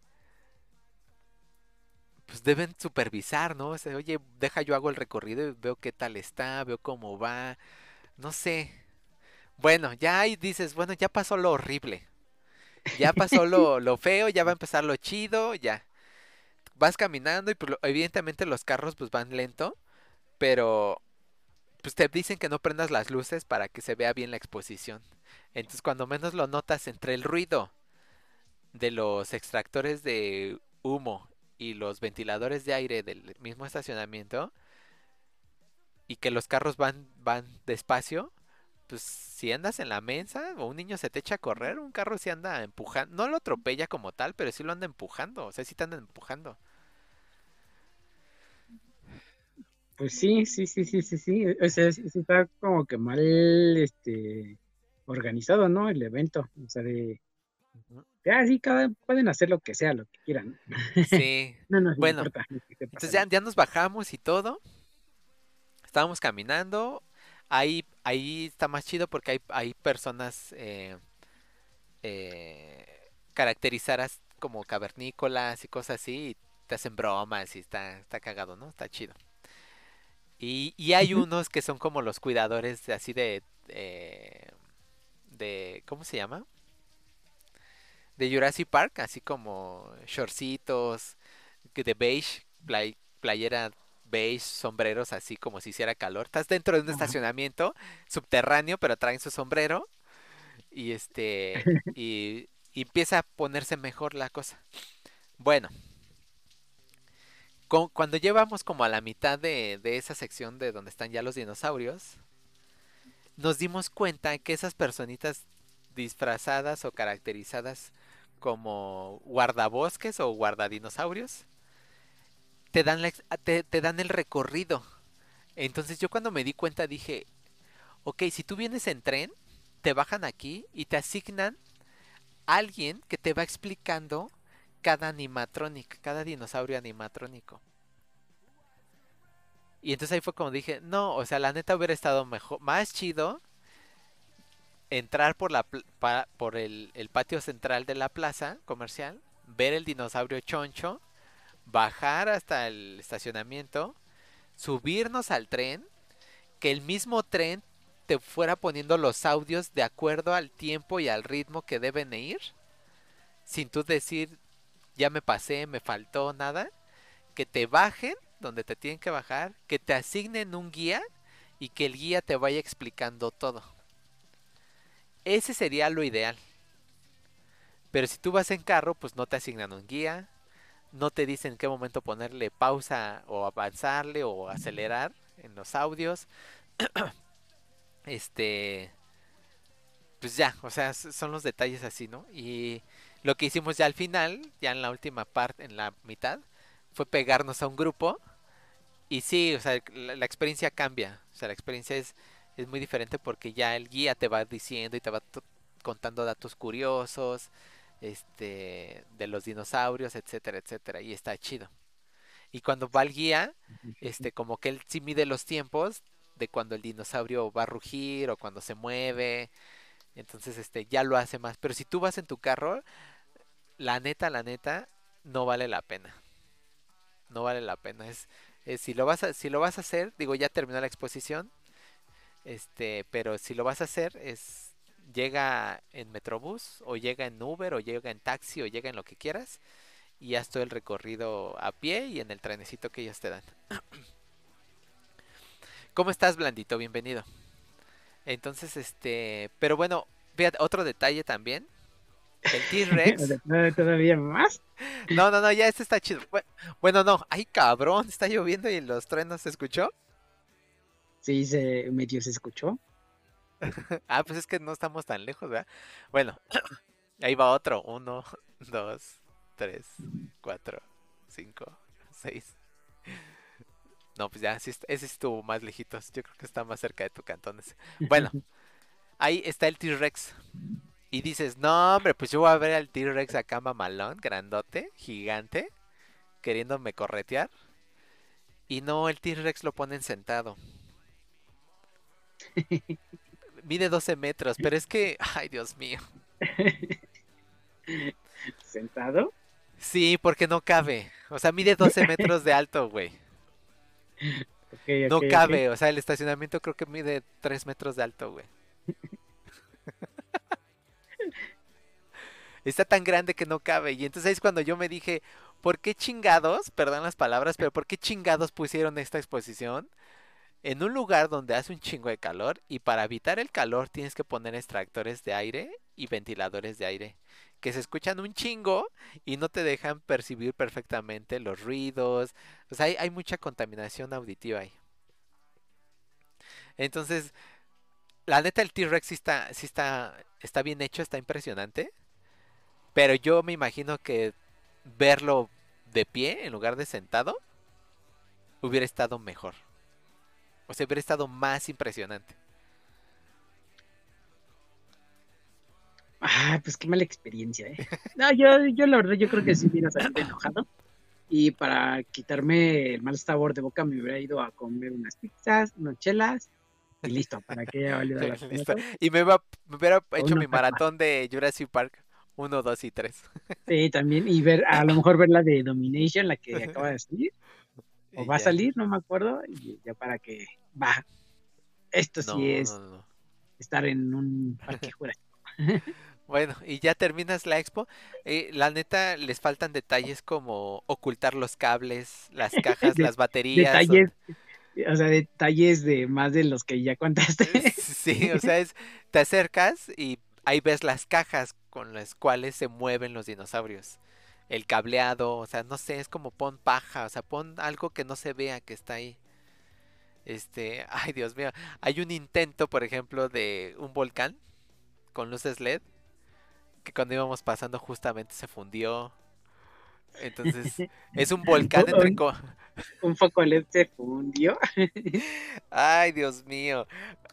pues deben supervisar, ¿no? O sea, oye, deja yo hago el recorrido y veo qué tal está, veo cómo va, no sé. Bueno, ya ahí dices, bueno, ya pasó lo horrible, ya pasó lo, lo feo, ya va a empezar lo chido, ya. Vas caminando y pues, evidentemente los carros pues van lento, pero pues te dicen que no prendas las luces para que se vea bien la exposición. Entonces cuando menos lo notas entre el ruido de los extractores de humo y los ventiladores de aire del mismo estacionamiento y que los carros van van despacio, pues si andas en la mesa o un niño se te echa a correr, un carro sí anda empujando, no lo atropella como tal, pero sí lo anda empujando, o sea, sí te andan empujando. Pues sí, sí, sí, sí, sí, sí. O sea, sí, sí está como que mal, este, organizado, ¿no? El evento. O sea, de, Ujú. ya sí, cada, pueden hacer lo que sea, lo que quieran. Sí, No Bueno, importa entonces ya, ya nos bajamos y todo. Estábamos caminando. Ahí, ahí está más chido porque hay, hay personas eh, eh, caracterizadas como cavernícolas y cosas así. Y te hacen bromas y está, está cagado, ¿no? Está chido. Y, y hay unos que son como los cuidadores de, así de, eh, de, ¿cómo se llama? De Jurassic Park, así como shortcitos, de beige, play- playera beige, sombreros así como si hiciera calor. Estás dentro de un estacionamiento subterráneo, pero traen su sombrero y este y, y empieza a ponerse mejor la cosa. Bueno, cu- cuando llevamos como a la mitad de, de esa sección de donde están ya los dinosaurios, nos dimos cuenta que esas personitas disfrazadas o caracterizadas como guardabosques o guardadinosaurios te dan, la ex- a- te, te dan el recorrido. Entonces yo cuando me di cuenta dije, ok, si tú vienes en tren, te bajan aquí y te asignan alguien que te va explicando cada animatronic, cada dinosaurio animatrónico. Y entonces ahí fue como dije, no, o sea, la neta hubiera estado mejor, más chido entrar por la por el, el patio central de la plaza comercial, ver el dinosaurio choncho, bajar hasta el estacionamiento, subirnos al tren, que el mismo tren te fuera poniendo los audios de acuerdo al tiempo y al ritmo que deben ir, sin tú decir, ya me pasé, me faltó nada, que te bajen donde te tienen que bajar, que te asignen un guía y que el guía te vaya explicando todo. Ese sería lo ideal. Pero si tú vas en carro, pues no te asignan un guía, no te dicen en qué momento ponerle pausa o avanzarle o acelerar en los audios. Este, pues ya, o sea, son los detalles así, ¿no? Y lo que hicimos ya al final, ya en la última parte, en la mitad, fue pegarnos a un grupo. Y sí, o sea, la, la experiencia cambia. O sea, la experiencia es, es muy diferente porque ya el guía te va diciendo y te va contando datos curiosos, este, de los dinosaurios, etcétera, etcétera. Y está chido. Y cuando va el guía, este, como que él sí mide los tiempos de cuando el dinosaurio va a rugir o cuando se mueve. Entonces, este, ya lo hace más. Pero si tú vas en tu carro, la neta, la neta, no vale la pena. No vale la pena. Es, es si lo vas a, si lo vas a hacer, digo, ya terminó la exposición. Este, pero si lo vas a hacer, es llega en Metrobús, o llega en Uber, o llega en taxi, o llega en lo que quieras, y haz todo el recorrido a pie y en el trenecito que ellos te dan. ¿Cómo estás, Blandito? Bienvenido. Entonces, este, pero bueno, fíjate, otro detalle también. El T-Rex. Todavía más. No, no, no, ya este está chido. Bue- Bueno, no, ay cabrón, está lloviendo y los truenos se escuchó. Sí, se medio se escuchó. Ah, pues es que no estamos tan lejos, ¿verdad? Bueno, ahí va otro. Uno, dos, tres, cuatro, cinco, seis. No, pues ya, ese estuvo más lejitos. Yo creo que está más cerca de tu cantón ese. Bueno, ahí está el T-Rex. Y dices, no, hombre, pues yo voy a ver al T-Rex acá mamalón, grandote, gigante, queriéndome corretear. Y no, el T-Rex lo ponen sentado. Mide 12 metros, pero es que, ay Dios mío. Sentado. Sí, porque no cabe. O sea, mide 12 metros de alto, güey. No cabe. O sea, el estacionamiento creo que mide 3 metros de alto, güey. Está tan grande que no cabe. Y entonces ahí es cuando yo me dije, ¿por qué chingados, perdón las palabras, pero por qué chingados pusieron esta exposición en un lugar donde hace un chingo de calor? Y para evitar el calor tienes que poner extractores de aire y ventiladores de aire que se escuchan un chingo y no te dejan percibir perfectamente los ruidos. O sea, hay, hay mucha contaminación auditiva ahí. Entonces, la neta, el T-Rex sí está, sí está, está bien hecho, está impresionante. Pero yo me imagino que verlo de pie en lugar de sentado hubiera estado mejor. O sea, hubiera estado más impresionante. Ah, pues qué mala experiencia, ¿eh? No, yo, yo la verdad, yo creo que sí hubiera salido enojado. Y para quitarme el mal sabor de boca, me hubiera ido a comer unas pizzas, unas chelas y listo, para que haya valido la pena. Y me, iba- me hubiera hecho mi maratón de Jurassic Park 1, 2 y 3. Sí, también, y ver, a lo mejor ver la de Domination, la que acaba de salir, o va a salir, no me acuerdo, y ya para que, va, esto sí es no, no. estar en un parque jurásico. Bueno, y ya terminas la expo. Eh, la neta, les faltan detalles como ocultar los cables, las cajas, De- las baterías. o- Detalles, o sea, detalles de más de los que ya contaste. Sí, o sea, es, te acercas y ahí ves las cajas con las cuales se mueven los dinosaurios. El cableado, o sea, no sé, es como pon paja, o sea, pon algo que no se vea que está ahí. Este, ay Dios mío, hay un intento, por ejemplo, de un volcán con luces LED que cuando íbamos pasando justamente se fundió. Entonces, es un volcán entre... co- un foco LED se fundió. Ay, Dios mío.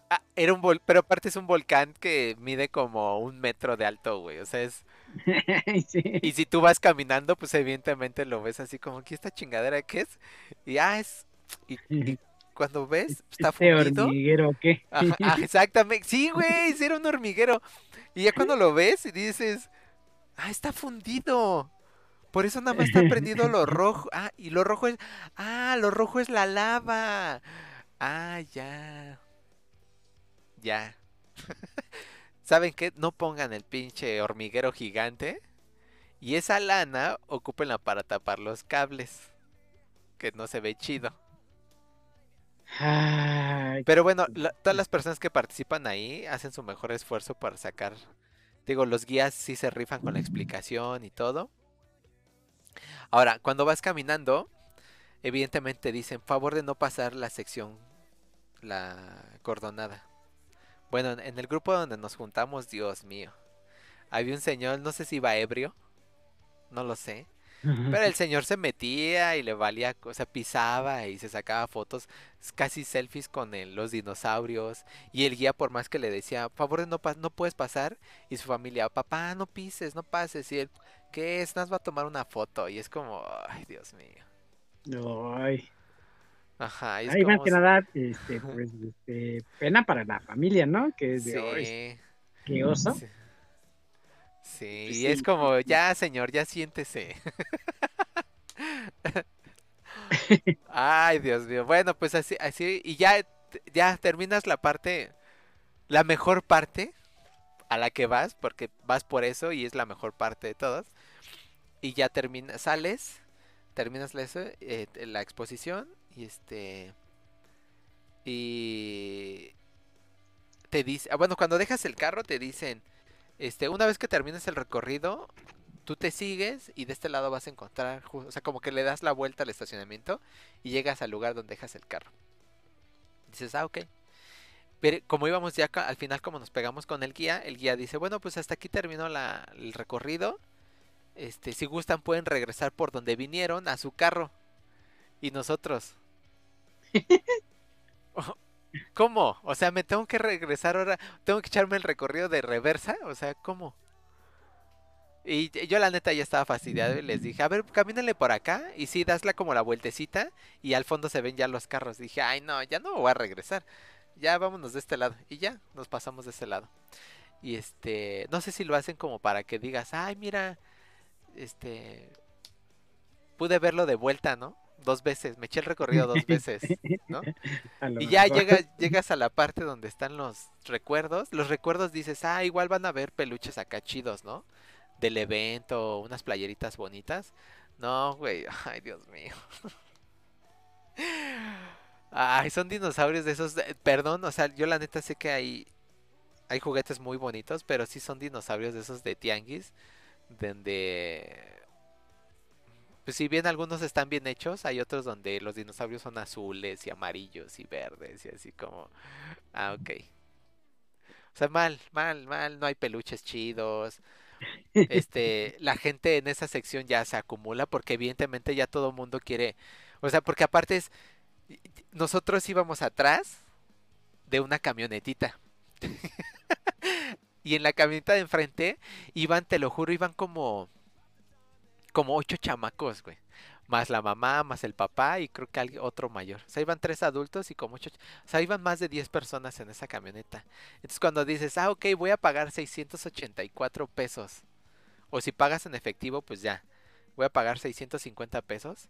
Ah, era un vol... Pero aparte es un volcán que mide como un metro de alto, güey. O sea, es... Sí. Y si tú vas caminando, pues evidentemente lo ves así como, ¿qué esta chingadera qué es? Y ah, es... Y, y cuando ves, está ¿Este fundido. hormiguero o qué? Ajá, ah, exactamente. Sí, güey, era un hormiguero. Y ya cuando lo ves y dices, ah, está fundido. Por eso nada más está prendido lo rojo. Ah, y lo rojo es, ah, lo rojo es la lava. Ah, ya. Ya. ¿Saben qué? No pongan el pinche hormiguero gigante. Y esa lana, ocúpenla para tapar los cables. Que no se ve chido. Ay, Pero bueno, la- todas las personas que participan ahí hacen su mejor esfuerzo para sacar. Digo, los guías sí se rifan con la explicación y todo. Ahora, cuando vas caminando, evidentemente dicen favor de no pasar la sección, la cordonada. Bueno, en- el grupo donde nos juntamos, Dios mío, había un señor, no sé si iba ebrio, no lo sé, Pero el señor se metía y le valía, o sea, pisaba y se sacaba fotos, casi selfies con los dinosaurios. Y el guía, por más que le decía, por favor, no, pas- no puedes pasar. Y su familia, papá, no pises, no pases. Y él, ¿qué es? Nos va a tomar una foto. Y es como, ay, Dios mío. Ay, Ajá, es Ay, más que nada, este, pues, este, pena para la familia, ¿no? Que es de, "Ay, sí, qué oso. sí. Sí, Pues y es sí. como, ya, señor, ya siéntese. Ay, Dios mío. Bueno, pues así, así, y ya, ya terminas la parte, la mejor parte a la que vas, porque vas por eso y es la mejor parte de todas. Y ya terminas, sales, terminas la, eh, la exposición y este, y te dice, ah, bueno, cuando dejas el carro te dicen, este, una vez que termines el recorrido, tú te sigues y de este lado vas a encontrar, o sea, como que le das la vuelta al estacionamiento y llegas al lugar donde dejas el carro. Dices, ah, ok. Pero como íbamos ya al final, como nos pegamos con el guía, el guía dice, bueno, pues hasta aquí terminó la- el recorrido. Este, si gustan pueden regresar por donde vinieron a su carro. Y nosotros. ¿Cómo? O sea, me tengo que regresar ahora, tengo que echarme el recorrido de reversa, o sea, ¿cómo? Y yo la neta ya estaba fastidiado y les dije, a ver, camínenle por acá y sí, dasla como la vueltecita y al fondo se ven ya los carros. Dije, ay no, ya no voy a regresar, ya vámonos de este lado. Y ya, nos pasamos de este lado. Y este, no sé si lo hacen como para que digas, ay mira, este, pude verlo de vuelta, ¿no? Dos veces, me eché el recorrido dos veces, ¿no? Y ya llegas, llegas a la parte donde están los recuerdos. Los recuerdos dices, ah, igual van a haber peluches acá chidos, ¿no? Del evento, unas playeritas bonitas. No, güey, ay, Dios mío. Ay, son dinosaurios de esos, de- perdón, o sea, yo la neta sé que hay, hay juguetes muy bonitos, pero sí son dinosaurios de esos de tianguis, donde, pues si bien algunos están bien hechos, hay otros donde los dinosaurios son azules y amarillos y verdes y así como, ah, ok. O sea, mal, mal, mal, no hay peluches chidos. Este, la gente en esa sección ya se acumula porque evidentemente ya todo mundo quiere, o sea, porque aparte es, nosotros íbamos atrás de una camionetita. Y en la camioneta de enfrente iban, te lo juro, iban como como ocho chamacos, güey. Más la mamá, más el papá y creo que otro mayor. O sea, iban tres adultos y como ocho. ch- O sea, iban más de 10 personas en esa camioneta. Entonces cuando dices, ah, ok, voy a pagar 684 pesos. O si pagas en efectivo, pues ya. Voy a pagar 650 pesos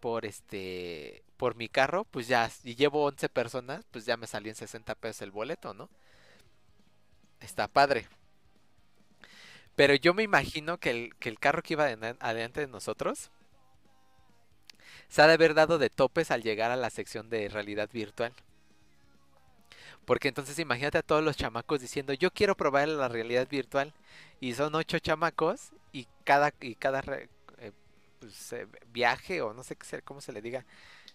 por este por mi carro, pues ya, y llevo 11 personas, pues ya me salió en 60 pesos el boleto, ¿no? Está padre. Pero yo me imagino que el, carro que iba adelante de nosotros se ha de haber dado de topes al llegar a la sección de realidad virtual. Porque entonces imagínate a todos los chamacos diciendo, yo quiero probar la realidad virtual. Y son ocho chamacos y cada, y cada eh, pues, eh, viaje o no sé qué cómo se le diga,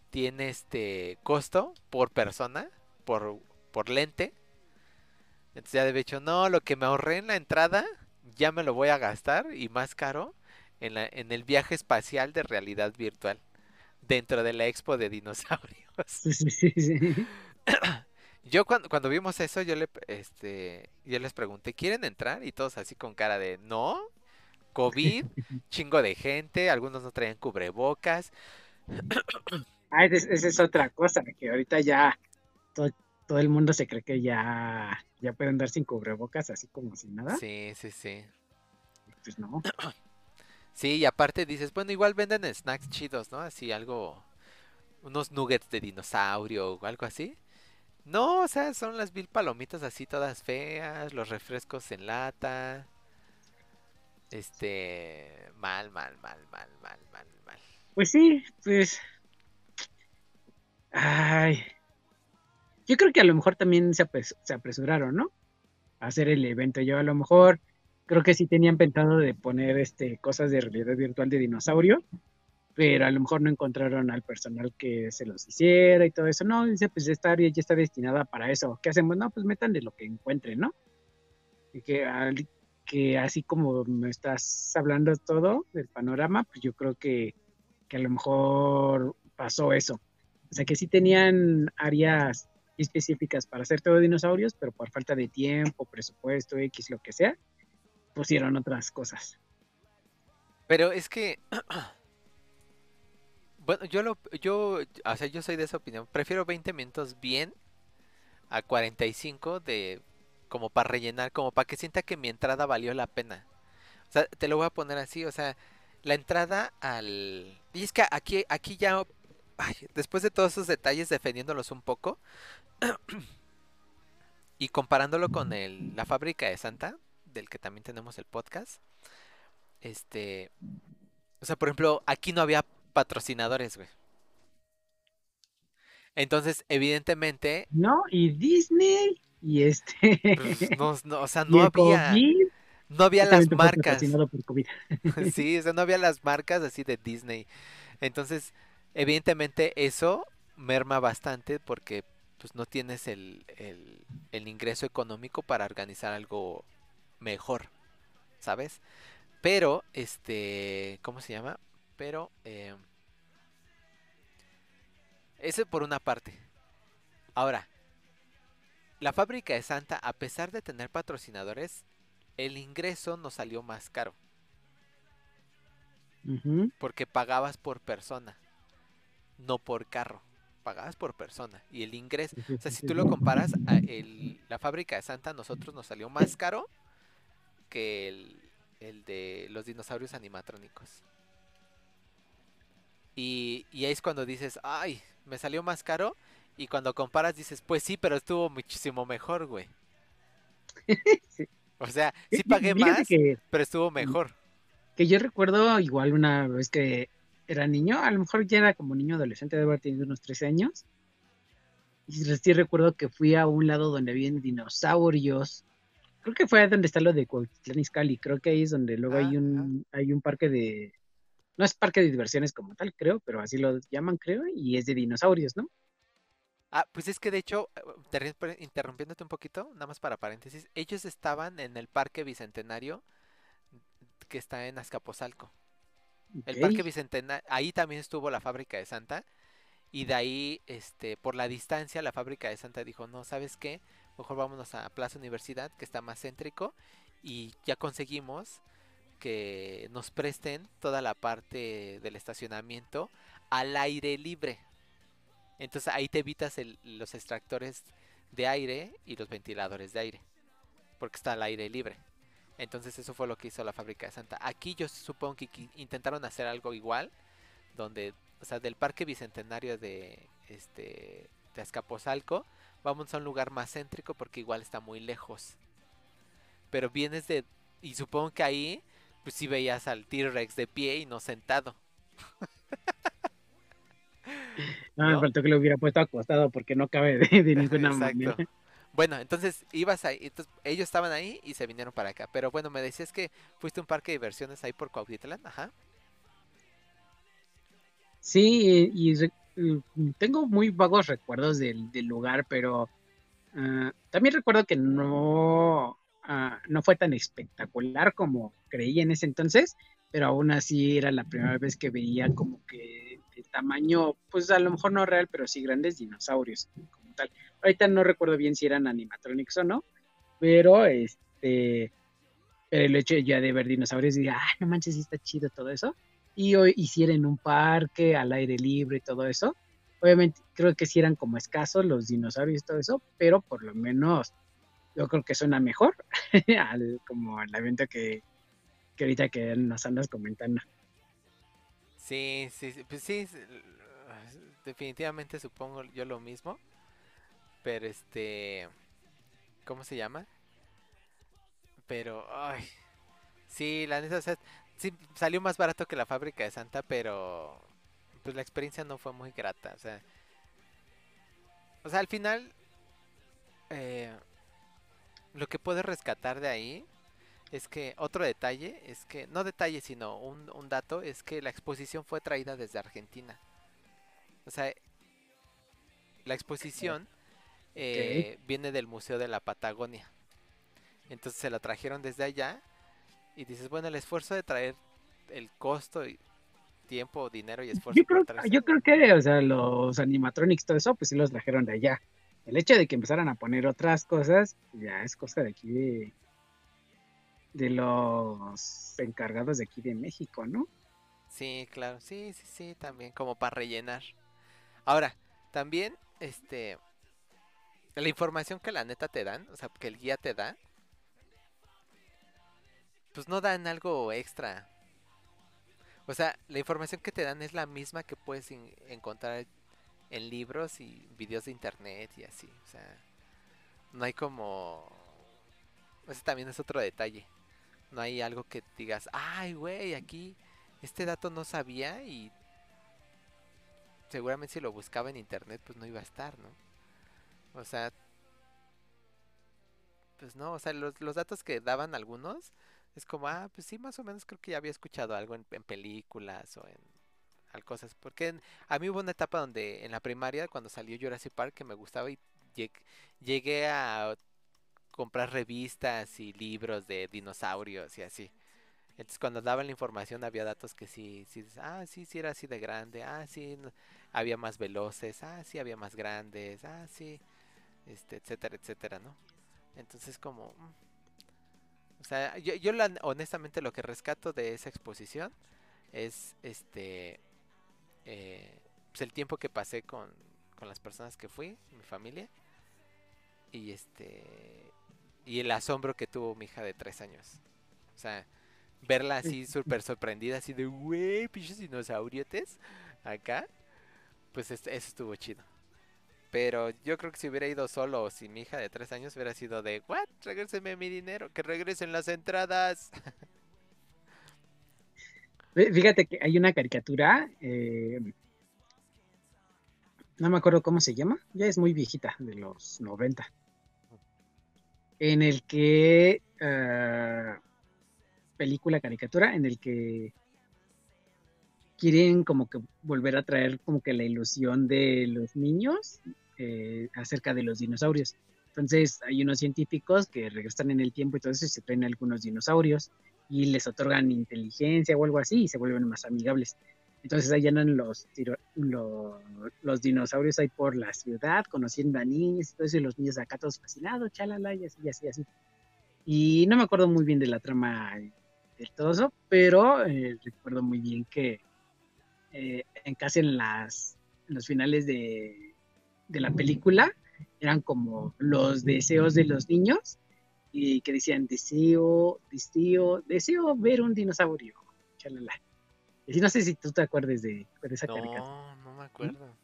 tiene este costo por persona, por, por lente. Entonces ya de hecho, no, lo que me ahorré en la entrada, ya me lo voy a gastar y más caro en, la, en el viaje espacial de realidad virtual dentro de la expo de dinosaurios. Sí, sí, sí, sí. Yo cuando, cuando vimos eso, yo le este yo les pregunté, ¿quieren entrar? Y todos así con cara de no, COVID, chingo de gente, algunos no traían cubrebocas. Ah, es- esa es otra cosa, que ahorita ya todo el mundo se cree que ya, ya puede andar sin cubrebocas, así como sin nada. Sí, sí, sí. Pues no. Sí, y aparte dices, bueno, igual venden snacks chidos, ¿no? Así algo, unos nuggets de dinosaurio o algo así. No, o sea, son las mil palomitas así todas feas, los refrescos en lata. Este, mal, mal, mal, mal, mal, mal, mal. Pues sí, pues. Ay. Yo creo que a lo mejor también se, apres- se apresuraron, ¿no? A hacer el evento. Yo a lo mejor creo que sí tenían pensado de poner este cosas de realidad virtual de dinosaurio, pero a lo mejor no encontraron al personal que se los hiciera y todo eso. No, dice, pues esta área ya está destinada para eso. ¿Qué hacemos? No, pues metan de lo que encuentren, ¿no? Y que al- que así como me estás hablando todo del panorama, pues yo creo que, que a lo mejor pasó eso. O sea, que sí tenían áreas específicas para hacer todo dinosaurios, pero por falta de tiempo, presupuesto, X, lo que sea, pusieron otras cosas. Pero es que. Bueno, yo lo. Yo. O sea, yo soy de esa opinión. Prefiero 20 minutos bien a 45 de. Como para rellenar, como para que sienta que mi entrada valió la pena. O sea, te lo voy a poner así, o sea, la entrada al. Y aquí, aquí ya. Ay, después de todos esos detalles, defendiéndolos un poco. y comparándolo con el, la fábrica de Santa, del que también tenemos el podcast. Este. O sea, por ejemplo, aquí no había patrocinadores, güey. Entonces, evidentemente, ¿No? Y Disney, y este. pues, no, no, o sea, no había, COVID, no había las marcas. patrocinado por COVID. Sí, o sea, no había las marcas así de Disney. Entonces, evidentemente eso merma bastante porque pues no tienes el, el, el ingreso económico para organizar algo mejor, ¿sabes? Pero, este, ¿cómo se llama? Pero, eh, ese por una parte. Ahora, la fábrica de Santa, a pesar de tener patrocinadores, el ingreso nos salió más caro. Porque pagabas por persona, no por carro. Pagabas por persona. Y el ingreso, o sea, si tú lo comparas, a el- la fábrica de Santa a nosotros nos salió más caro que el, el de los dinosaurios animatrónicos. Y, y ahí es cuando dices, ay, me salió más caro. Y cuando comparas dices, pues sí, pero estuvo muchísimo mejor, güey. Sí. O sea, sí pagué Fíjate más, que, pero estuvo mejor. que yo recuerdo igual una vez que era niño, a lo mejor ya era como niño adolescente, debe haber tenido unos 13 años. Y sí recuerdo que fui a un lado donde habían dinosaurios. Creo que fue donde está lo de Cuautitlán Izcalli. Creo que ahí es donde luego Ah, hay un, hay un parque de. No es parque de diversiones como tal, creo, pero así lo llaman, creo, y es de dinosaurios, ¿no? Ah, pues es que de hecho, interrumpiéndote un poquito, nada más para paréntesis, ellos estaban en el Parque Bicentenario que está en Azcapotzalco. El Parque. Bicentenario, ahí también estuvo la fábrica de Santa y de ahí, este, por la distancia, la fábrica de Santa dijo, no, ¿sabes qué? Mejor vámonos a Plaza Universidad, que está más céntrico y ya conseguimos que nos presten toda la parte del estacionamiento al aire libre. Entonces ahí te evitas el- los extractores de aire y los ventiladores de aire, porque está al aire libre. Entonces eso fue lo que hizo la fábrica de Santa. Aquí yo supongo que intentaron hacer algo igual, donde, o sea, del Parque Bicentenario de este de Azcapotzalco, vamos a un lugar más céntrico porque igual está muy lejos. Pero vienes de y supongo que ahí pues sí veías al T-Rex de pie y no sentado. No, me faltó que lo hubiera puesto acostado porque no cabe de, de ninguna manera. Bueno, entonces ibas ahí, entonces ellos estaban ahí y se vinieron para acá. Pero bueno, me decías que fuiste un parque de diversiones ahí por Cuautitlán, ajá. Sí, y mm, tengo muy vagos recuerdos del, lugar, pero ah, también recuerdo que no, ah, no fue tan espectacular como creí en ese entonces, pero aún así era la primera vez que veía como que de tamaño, pues a lo mejor no real, pero sí grandes dinosaurios tal. Ahorita no recuerdo bien si eran animatronics o no, pero este, pero el hecho ya de ver dinosaurios y diga, ah, no manches, sí está chido todo eso y hoy hiciera un parque, al aire libre y todo eso. Obviamente creo que sí eran como escasos los dinosaurios y todo eso, pero por lo menos yo creo que suena mejor al, como al evento que, que ahorita que nos andas comentando. Sí, sí, pues sí, definitivamente supongo yo lo mismo. Pero este, ¿cómo se llama? Pero, ay, sí, la neta, o sea, sí salió más barato que la fábrica de Santa, pero pues la experiencia no fue muy grata, o sea, o sea, al final, eh, lo que puedes rescatar de ahí es que otro detalle es que, no detalle, sino un, un dato, es que la exposición fue traída desde Argentina. O sea, la exposición eh, viene del Museo de la Patagonia. Entonces se la trajeron desde allá y dices, bueno, el esfuerzo de traer el costo y tiempo, dinero y esfuerzo. Yo creo, yo que, o sea, los animatronics, todo eso, pues sí los trajeron de allá. El hecho de que empezaran a poner otras cosas, ya es cosa de aquí de, de los encargados de aquí de México, ¿no? Sí, claro, sí, sí, sí, también como para rellenar. Ahora, también, este, la información que la neta te dan, o sea, que el guía te da, pues no dan algo extra. O sea, la información que te dan es la misma que puedes en- encontrar en libros y videos de internet y así. O sea, no hay como... Ese también es otro detalle. No hay algo que digas, ay, güey, aquí este dato no sabía y seguramente si lo buscaba en internet pues no iba a estar, ¿no? O sea, pues no, o sea, los, los datos que daban algunos es como, ah, pues sí, más o menos creo que ya había escuchado algo en, películas o en cosas. Porque en- a mí hubo una etapa donde en la primaria, cuando salió Jurassic Park, que me gustaba y lleg- llegué a comprar revistas y libros de dinosaurios y así. Entonces cuando daban la información había datos que sí, sí, ah, sí, sí era así de grande, ah, sí, había más veloces, ah, sí, había más grandes, ah, sí, este, etcétera, etcétera, ¿no? Entonces como, mm, o sea, yo, yo la- honestamente lo que rescato de esa exposición es, este, eh, pues el tiempo que pasé con, con las personas que fui, mi familia, y este, y el asombro que tuvo mi hija de tres años. O sea, verla así súper sorprendida, así de, güey, pinches dinosauriotes, acá, pues es- eso estuvo chido. Pero yo creo que si hubiera ido solo o si mi hija de tres años hubiera sido de, what, regréseme mi dinero, que regresen las entradas. Fí- Fíjate que hay una caricatura, eh, no me acuerdo cómo se llama, ya es muy viejita, de los 90, en el que, ah, película, caricatura, en el que quieren como que volver a traer como que la ilusión de los niños eh, acerca de los dinosaurios. Entonces hay unos científicos que regresan en el tiempo y todo se traen algunos dinosaurios y les otorgan inteligencia o algo así y se vuelven más amigables. Entonces ahí andan los, los dinosaurios ahí por la ciudad, conociendo a niños y los niños acá todos fascinados, chalala, y así, y así, así. Y no me acuerdo muy bien de la trama del todo eso, pero eh, recuerdo muy bien que eh, en casi en las en los finales de, de la película eran como los deseos de los niños y que decían deseo, deseo, deseo ver un dinosaurio. Chalala. Y no sé si tú te acuerdes de, de esa caricatura. No, no me acuerdo.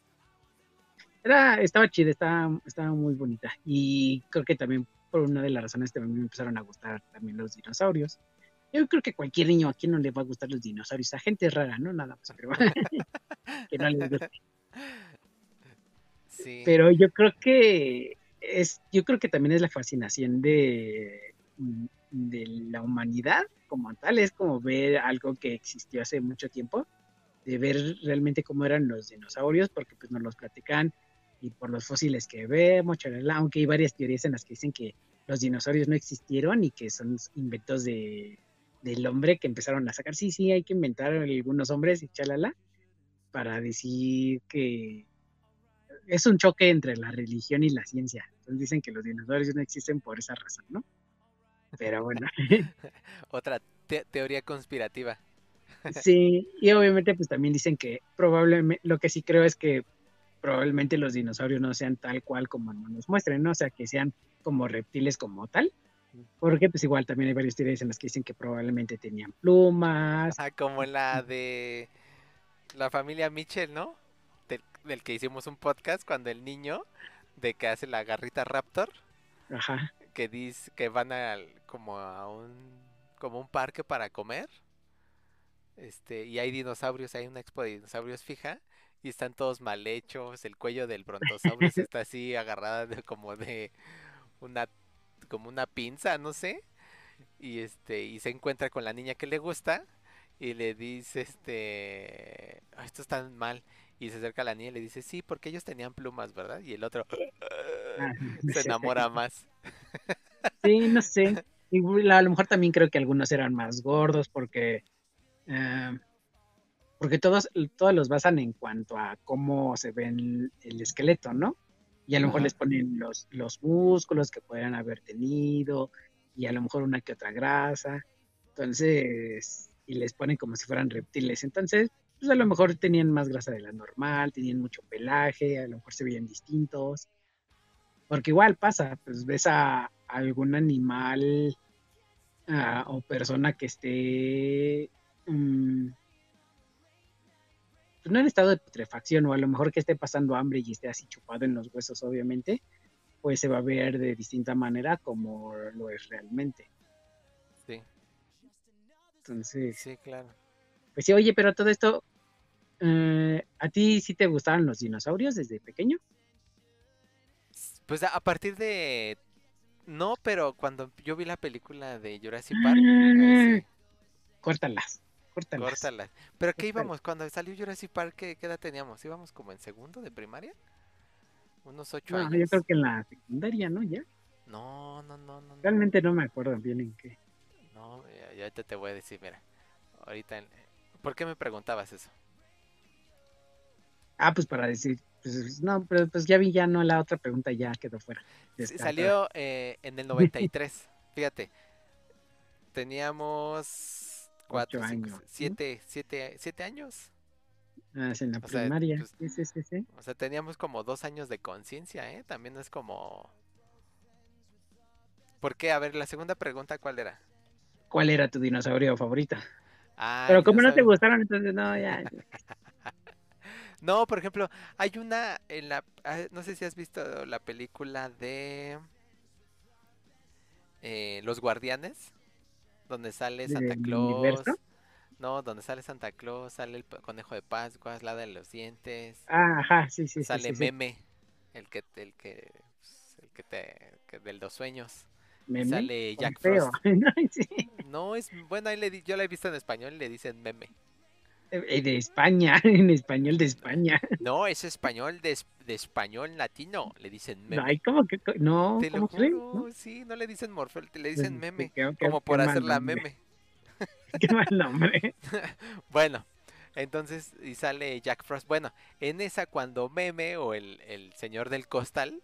Era, estaba chida, estaba, estaba muy bonita. Y creo que también por una de las razones también me empezaron a gustar también los dinosaurios. Yo creo que cualquier niño aquí no le va a gustar los dinosaurios. A gente rara, ¿no? Nada más, pero que no les guste. Sí. Pero yo creo que es, yo creo que también es la fascinación de, de la humanidad como tal, es como ver algo que existió hace mucho tiempo, de ver realmente cómo eran los dinosaurios, porque pues nos los platican y por los fósiles que vemos, chalala, aunque hay varias teorías en las que dicen que los dinosaurios no existieron y que son inventos de, del hombre que empezaron a sacar, sí, sí, hay que inventar algunos hombres y chalala, para decir que es un choque entre la religión y la ciencia. Entonces dicen que los dinosaurios no existen por esa razón, ¿no? Pero bueno, Otra te- teoría conspirativa. sí, y obviamente pues también dicen que probablemente, lo que sí creo es que probablemente los dinosaurios no sean tal cual como nos muestren, ¿no? O sea, que sean como reptiles como tal. Porque pues igual también hay varias teorías en las que dicen que probablemente tenían plumas. Ah, como la de la familia Mitchell, ¿no? Del, del que hicimos un podcast cuando el niño de que hace la garrita Raptor, Ajá. que dice que van al como a un como un parque para comer. Este, y hay dinosaurios, hay una expo de dinosaurios fija y están todos mal hechos, el cuello del brontosaurus está así agarrada de, como de una como una pinza, no sé. Y este y se encuentra con la niña que le gusta y le dice este, "Ah, esto está mal." Y se acerca a la niña y le dice, "Sí, porque ellos tenían plumas, ¿verdad?" Y el otro Ah, se enamora más. Sí, no sé. Y a lo mejor también creo que algunos eran más gordos porque, eh, porque todos, todos los basan en cuanto a cómo se ven el esqueleto, ¿no? Y a lo mejor Ajá. les ponen los, los músculos que puedan haber tenido y a lo mejor una que otra grasa. Entonces, y les ponen como si fueran reptiles. Entonces, pues a lo mejor tenían más grasa de la normal, tenían mucho pelaje, a lo mejor se veían distintos. Porque igual pasa, pues ves a algún animal ah, o persona que esté mm, pues no en estado de putrefacción o a lo mejor que esté pasando hambre y esté así chupado en los huesos, obviamente, pues se va a ver de distinta manera como lo es realmente. Sí, Entonces, sí, claro. pues sí, oye, pero todo esto, eh, ¿a ti sí te gustaban los dinosaurios desde pequeño? Pues a partir de... No, pero cuando yo vi la película de Jurassic Park, sí, Córtalas, córtalas. córtala. ¿Pero qué íbamos? Cuando salió Jurassic Park, ¿qué, qué edad teníamos? ¿Íbamos como en segundo de primaria? ¿Unos ocho No, años? yo creo que en la secundaria, ¿no? Ya. No, no, no, no. Realmente no me acuerdo bien en qué. No, ya, ya ahorita te voy a decir, mira. Ahorita, en- ¿por qué me preguntabas eso? Ah, pues para decir, pues no, pero pues ya vi, ya no, la otra pregunta ya quedó fuera. Sí, descartada. Salió eh, en el 93. Fíjate. Teníamos cuatro, Ocho cinco, años, siete, siete, siete años. Ah, es en la O sea, primaria. pues- Sí, sí, sí. O sea, teníamos como dos años de conciencia, ¿eh? También es como... ¿Por qué? A ver, la segunda pregunta, ¿cuál era? ¿Cuál era tu dinosaurio favorito? Ah, pero como no te gustaron, entonces no, ya. No, por ejemplo, hay una en la... ah, No sé si has visto la película de... eh, Los Guardianes, donde sale Santa ¿Del Claus. universo? No, donde sale Santa Claus, sale el conejo de Pascua, la de los dientes, Ah, ajá, sí, sí, sale sí, sí. Meme, el que, el que, pues, el que te, que del dos sueños, Meme. sale Jack. Frost. No es, bueno, ahí le di- yo la he visto en español, le dicen Meme. Eh, De España, en español de España. No, es español de, de español latino, le dicen Meme. Ay, ¿cómo que? No, Te lo ¿cómo crees? juro, ¿No? sí, no le dicen Morfeo, le dicen Pues, meme, qué- qué- como qué por hacer la meme. Qué mal nombre. Bueno, entonces, y sale Jack Frost. Bueno, en esa cuando meme o el, el señor del costal,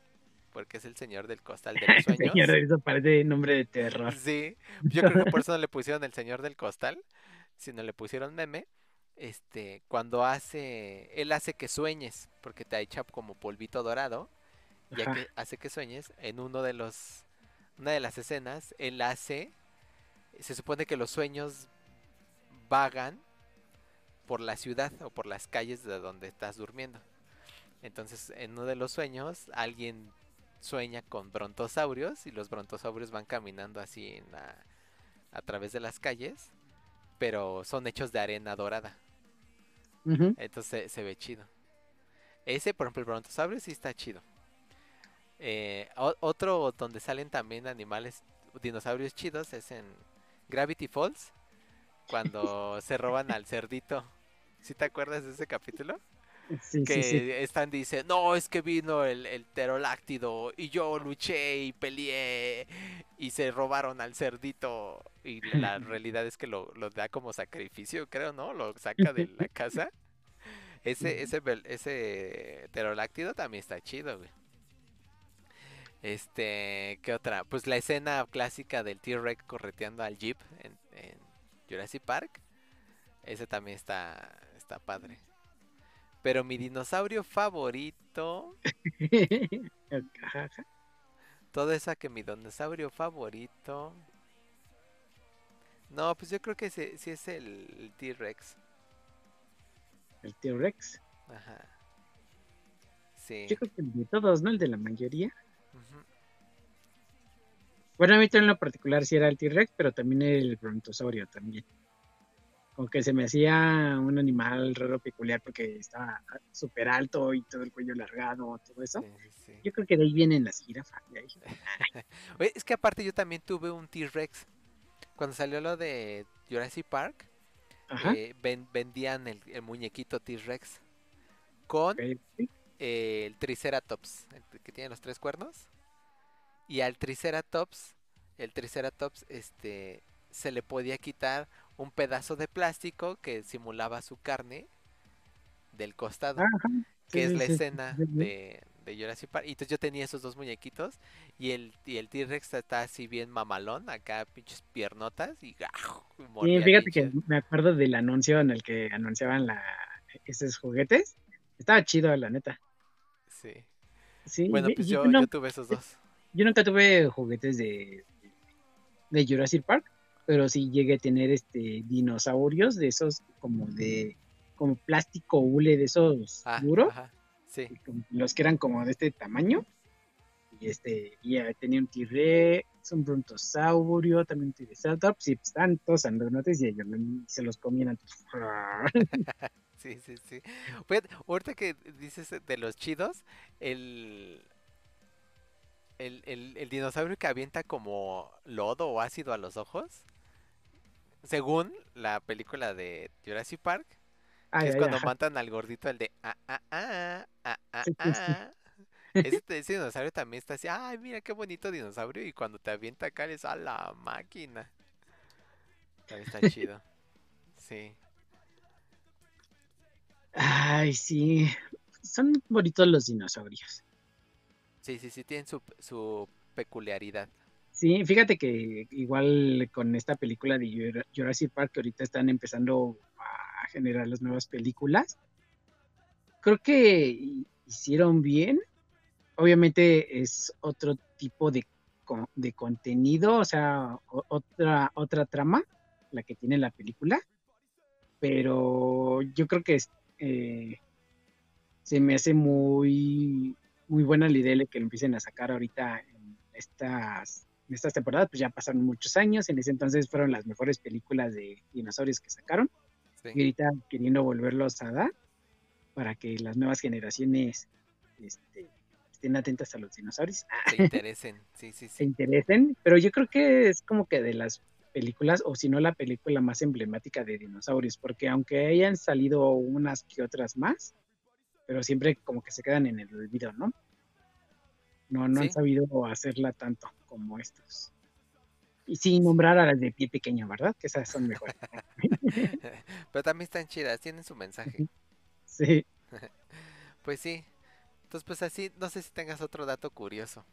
porque es el señor del costal de los sueños. Señor, eso parece nombre de terror. Sí, yo creo que por eso no le pusieron el señor del costal, sino le pusieron meme. Este, cuando hace, él hace que sueñes, porque te echa como polvito dorado, ya Ajá. que hace que sueñes, en uno de los, una de las escenas, él hace, se supone que los sueños vagan por la ciudad o por las calles de donde estás durmiendo. Entonces, en uno de los sueños, alguien sueña con brontosaurios y los brontosaurios van caminando así en la- a través de las calles, pero son hechos de arena dorada. Entonces se, ve chido. Ese, por ejemplo, el brontosaurio sí está chido. Eh, otro donde salen también animales, dinosaurios chidos, es en Gravity Falls, cuando se roban al cerdito. ¿Sí te acuerdas de ese capítulo? Sí, que sí, están dice, no, es que vino el, el pterodáctido y yo luché y peleé y se robaron al cerdito y la realidad es que lo, lo da como sacrificio, creo, ¿no? Lo saca de la casa. Ese, ese, ese pterodáctido también está chido, güey. Este, ¿qué otra? Pues la escena clásica del T-Rex correteando al Jeep en, en Jurassic Park. Ese también está, está padre. Pero mi dinosaurio favorito, todo esa que mi dinosaurio favorito. No, pues yo creo que sí, sí es el, T-Rex. El T-Rex. Ajá. Sí. Yo creo que el de todos, ¿no? El de la mayoría. ujú. Bueno, a mí también en lo particular sí era el T-Rex, pero también el brontosaurio también. Como que se me hacía un animal raro peculiar porque estaba súper alto y todo el cuello largado, todo eso. Sí, sí, sí. Yo creo que de ahí vienen las jirafas. Oye, es que aparte yo también tuve un T-Rex. Cuando salió lo de Jurassic Park, Ajá. eh, ven- vendían el, el muñequito T-Rex con eh, el Triceratops, el que tiene los tres cuernos. Y al Triceratops el Triceratops, este, se le podía quitar un pedazo de plástico que simulaba su carne del costado, Ajá, que sí, es la sí, escena sí, de, de Jurassic Park. Y entonces yo tenía esos dos muñequitos y el, y el T-Rex está así bien mamalón, acá pinches piernotas y, y fíjate que me acuerdo del anuncio en el que anunciaban la, esos juguetes. Estaba chido, la neta. Sí. Sí, Bueno, pues yo yo, no- yo tuve esos dos. Yo nunca tuve juguetes de, de Jurassic Park, pero sí llegué a tener este dinosaurios de esos como de como plástico hule de esos Ah, duros, Sí. los que eran como de este tamaño. Y este, y tenía un T-Rex, un brontosaurio, también un Triceratops, y pues, estaban todos andronotes y ellos se los comían. Sí, sí, sí. Fíjate, ahorita que dices de los chidos, el, el, el, el dinosaurio que avienta como lodo o ácido a los ojos, según la película de Jurassic Park, que es cuando matan al gordito, el de ah, ah, ah, ah, ah, Sí, sí, sí. ah. Ese, ese dinosaurio también está así, ay, mira qué bonito dinosaurio, y cuando te avienta acá a la máquina. También está chido. Sí. Ay, sí. Son bonitos los dinosaurios. Sí, sí, sí, tienen su, su peculiaridad. Sí, fíjate que igual con esta película de Jura- Jurassic Park que ahorita están empezando a generar las nuevas películas, creo que hi- hicieron bien. Obviamente es otro tipo de, de contenido, o sea, otra, otra trama, la que tiene la película, pero yo creo que eh, se me hace muy, muy buena la idea de que lo empiecen a sacar ahorita en estas, estas temporadas, pues ya pasaron muchos años, en ese entonces fueron las mejores películas de dinosaurios que sacaron, Sí. y ahorita queriendo volverlos a dar para que las nuevas generaciones este, estén atentas a los dinosaurios, Se interesen. Sí, sí, se interesen, pero yo creo que es como que de las películas, o si no la película más emblemática de dinosaurios, porque aunque hayan salido unas que otras más, pero siempre como que se quedan en el olvido, ¿no? No, no Sí. han sabido hacerla tanto como estos. Y sin nombrar a las de pie pequeño, ¿verdad? Que esas son mejores. Pero también están chidas, tienen su mensaje. Sí. Pues sí. Entonces, pues así, no sé si tengas otro dato curioso.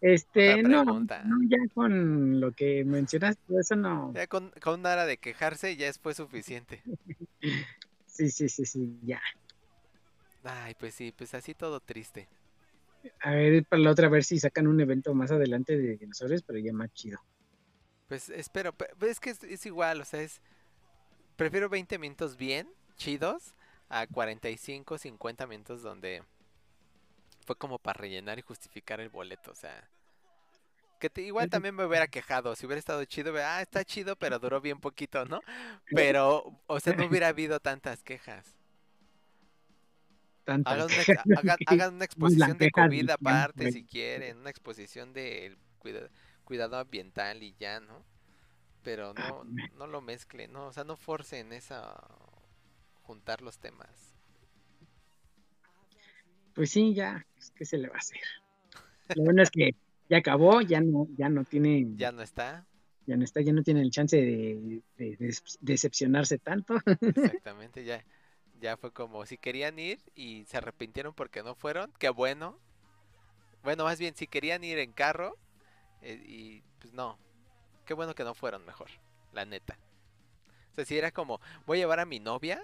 Este, no, ya con lo que mencionaste, eso no. Ya con, con una hora de quejarse ya es fue suficiente. Sí, sí, sí, sí, ya. Ay, pues sí, pues así todo triste. A ver, para la otra, a ver si sacan un evento más adelante de dinosaurios, pero ya más chido. Pues espero, pe- pues es que es, es igual, o sea, es... Prefiero 20 minutos bien, chidos, a 45, 50 minutos donde fue como para rellenar y justificar el boleto, o sea... Que te- igual también me hubiera quejado, si hubiera estado chido, ah, está chido, pero duró bien poquito, ¿no? Pero, o sea, no hubiera habido tantas quejas. Hagan una, hagan, exposición de COVID del aparte si quieren, una exposición de cuida- cuidado ambiental y ya, ¿no? Pero Ah, no, no lo mezclen, no, o sea, no forcen esa juntar los temas. Pues sí, ya, pues, ¿qué se le va a hacer? Lo bueno es que ya acabó, ya no, ya no tiene, ya, Ya no está, no está, ya no tiene el chance de, de- de decepcionarse tanto. exactamente, ya, ya fue como si querían ir y se arrepintieron porque no fueron, qué bueno. Bueno, más bien, si querían ir en carro eh, y pues no, qué bueno que no fueron mejor, la neta. O sea, si era como, voy a llevar a mi novia,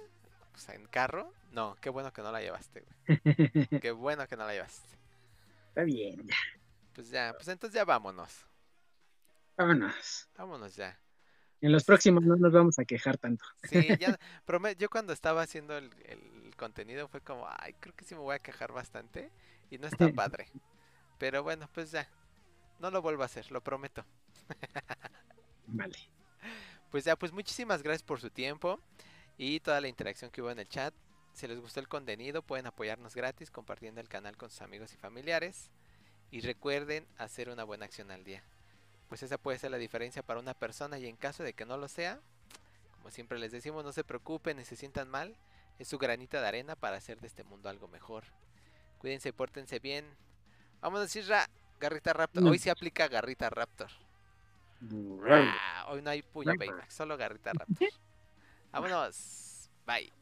o sea, en carro, no, qué bueno que no la llevaste, güey. Qué bueno que no la llevaste. Está bien, Pues ya, pues entonces ya vámonos. vámonos. Vámonos ya. En los próximos no nos vamos a quejar tanto. Sí, ya, yo cuando estaba haciendo el, el contenido fue como, ay, creo que sí me voy a quejar bastante y no está padre. Pero bueno, pues ya, no lo vuelvo a hacer, lo prometo. Vale. Pues ya, pues muchísimas gracias por su tiempo y toda la interacción que hubo en el chat. Si les gustó el contenido, pueden apoyarnos gratis compartiendo el canal con sus amigos y familiares. Y recuerden hacer una buena acción al día. Pues esa puede ser la diferencia para una persona y en caso de que no lo sea, como siempre les decimos, no se preocupen ni se sientan mal. Es su granita de arena para hacer de este mundo algo mejor. Cuídense, pórtense bien. Vámonos, Isra. Garrita Raptor. Hoy se aplica Garrita Raptor. Ah, hoy no hay puño Raptor. Baymax, solo Garrita Raptor. Vámonos. Bye.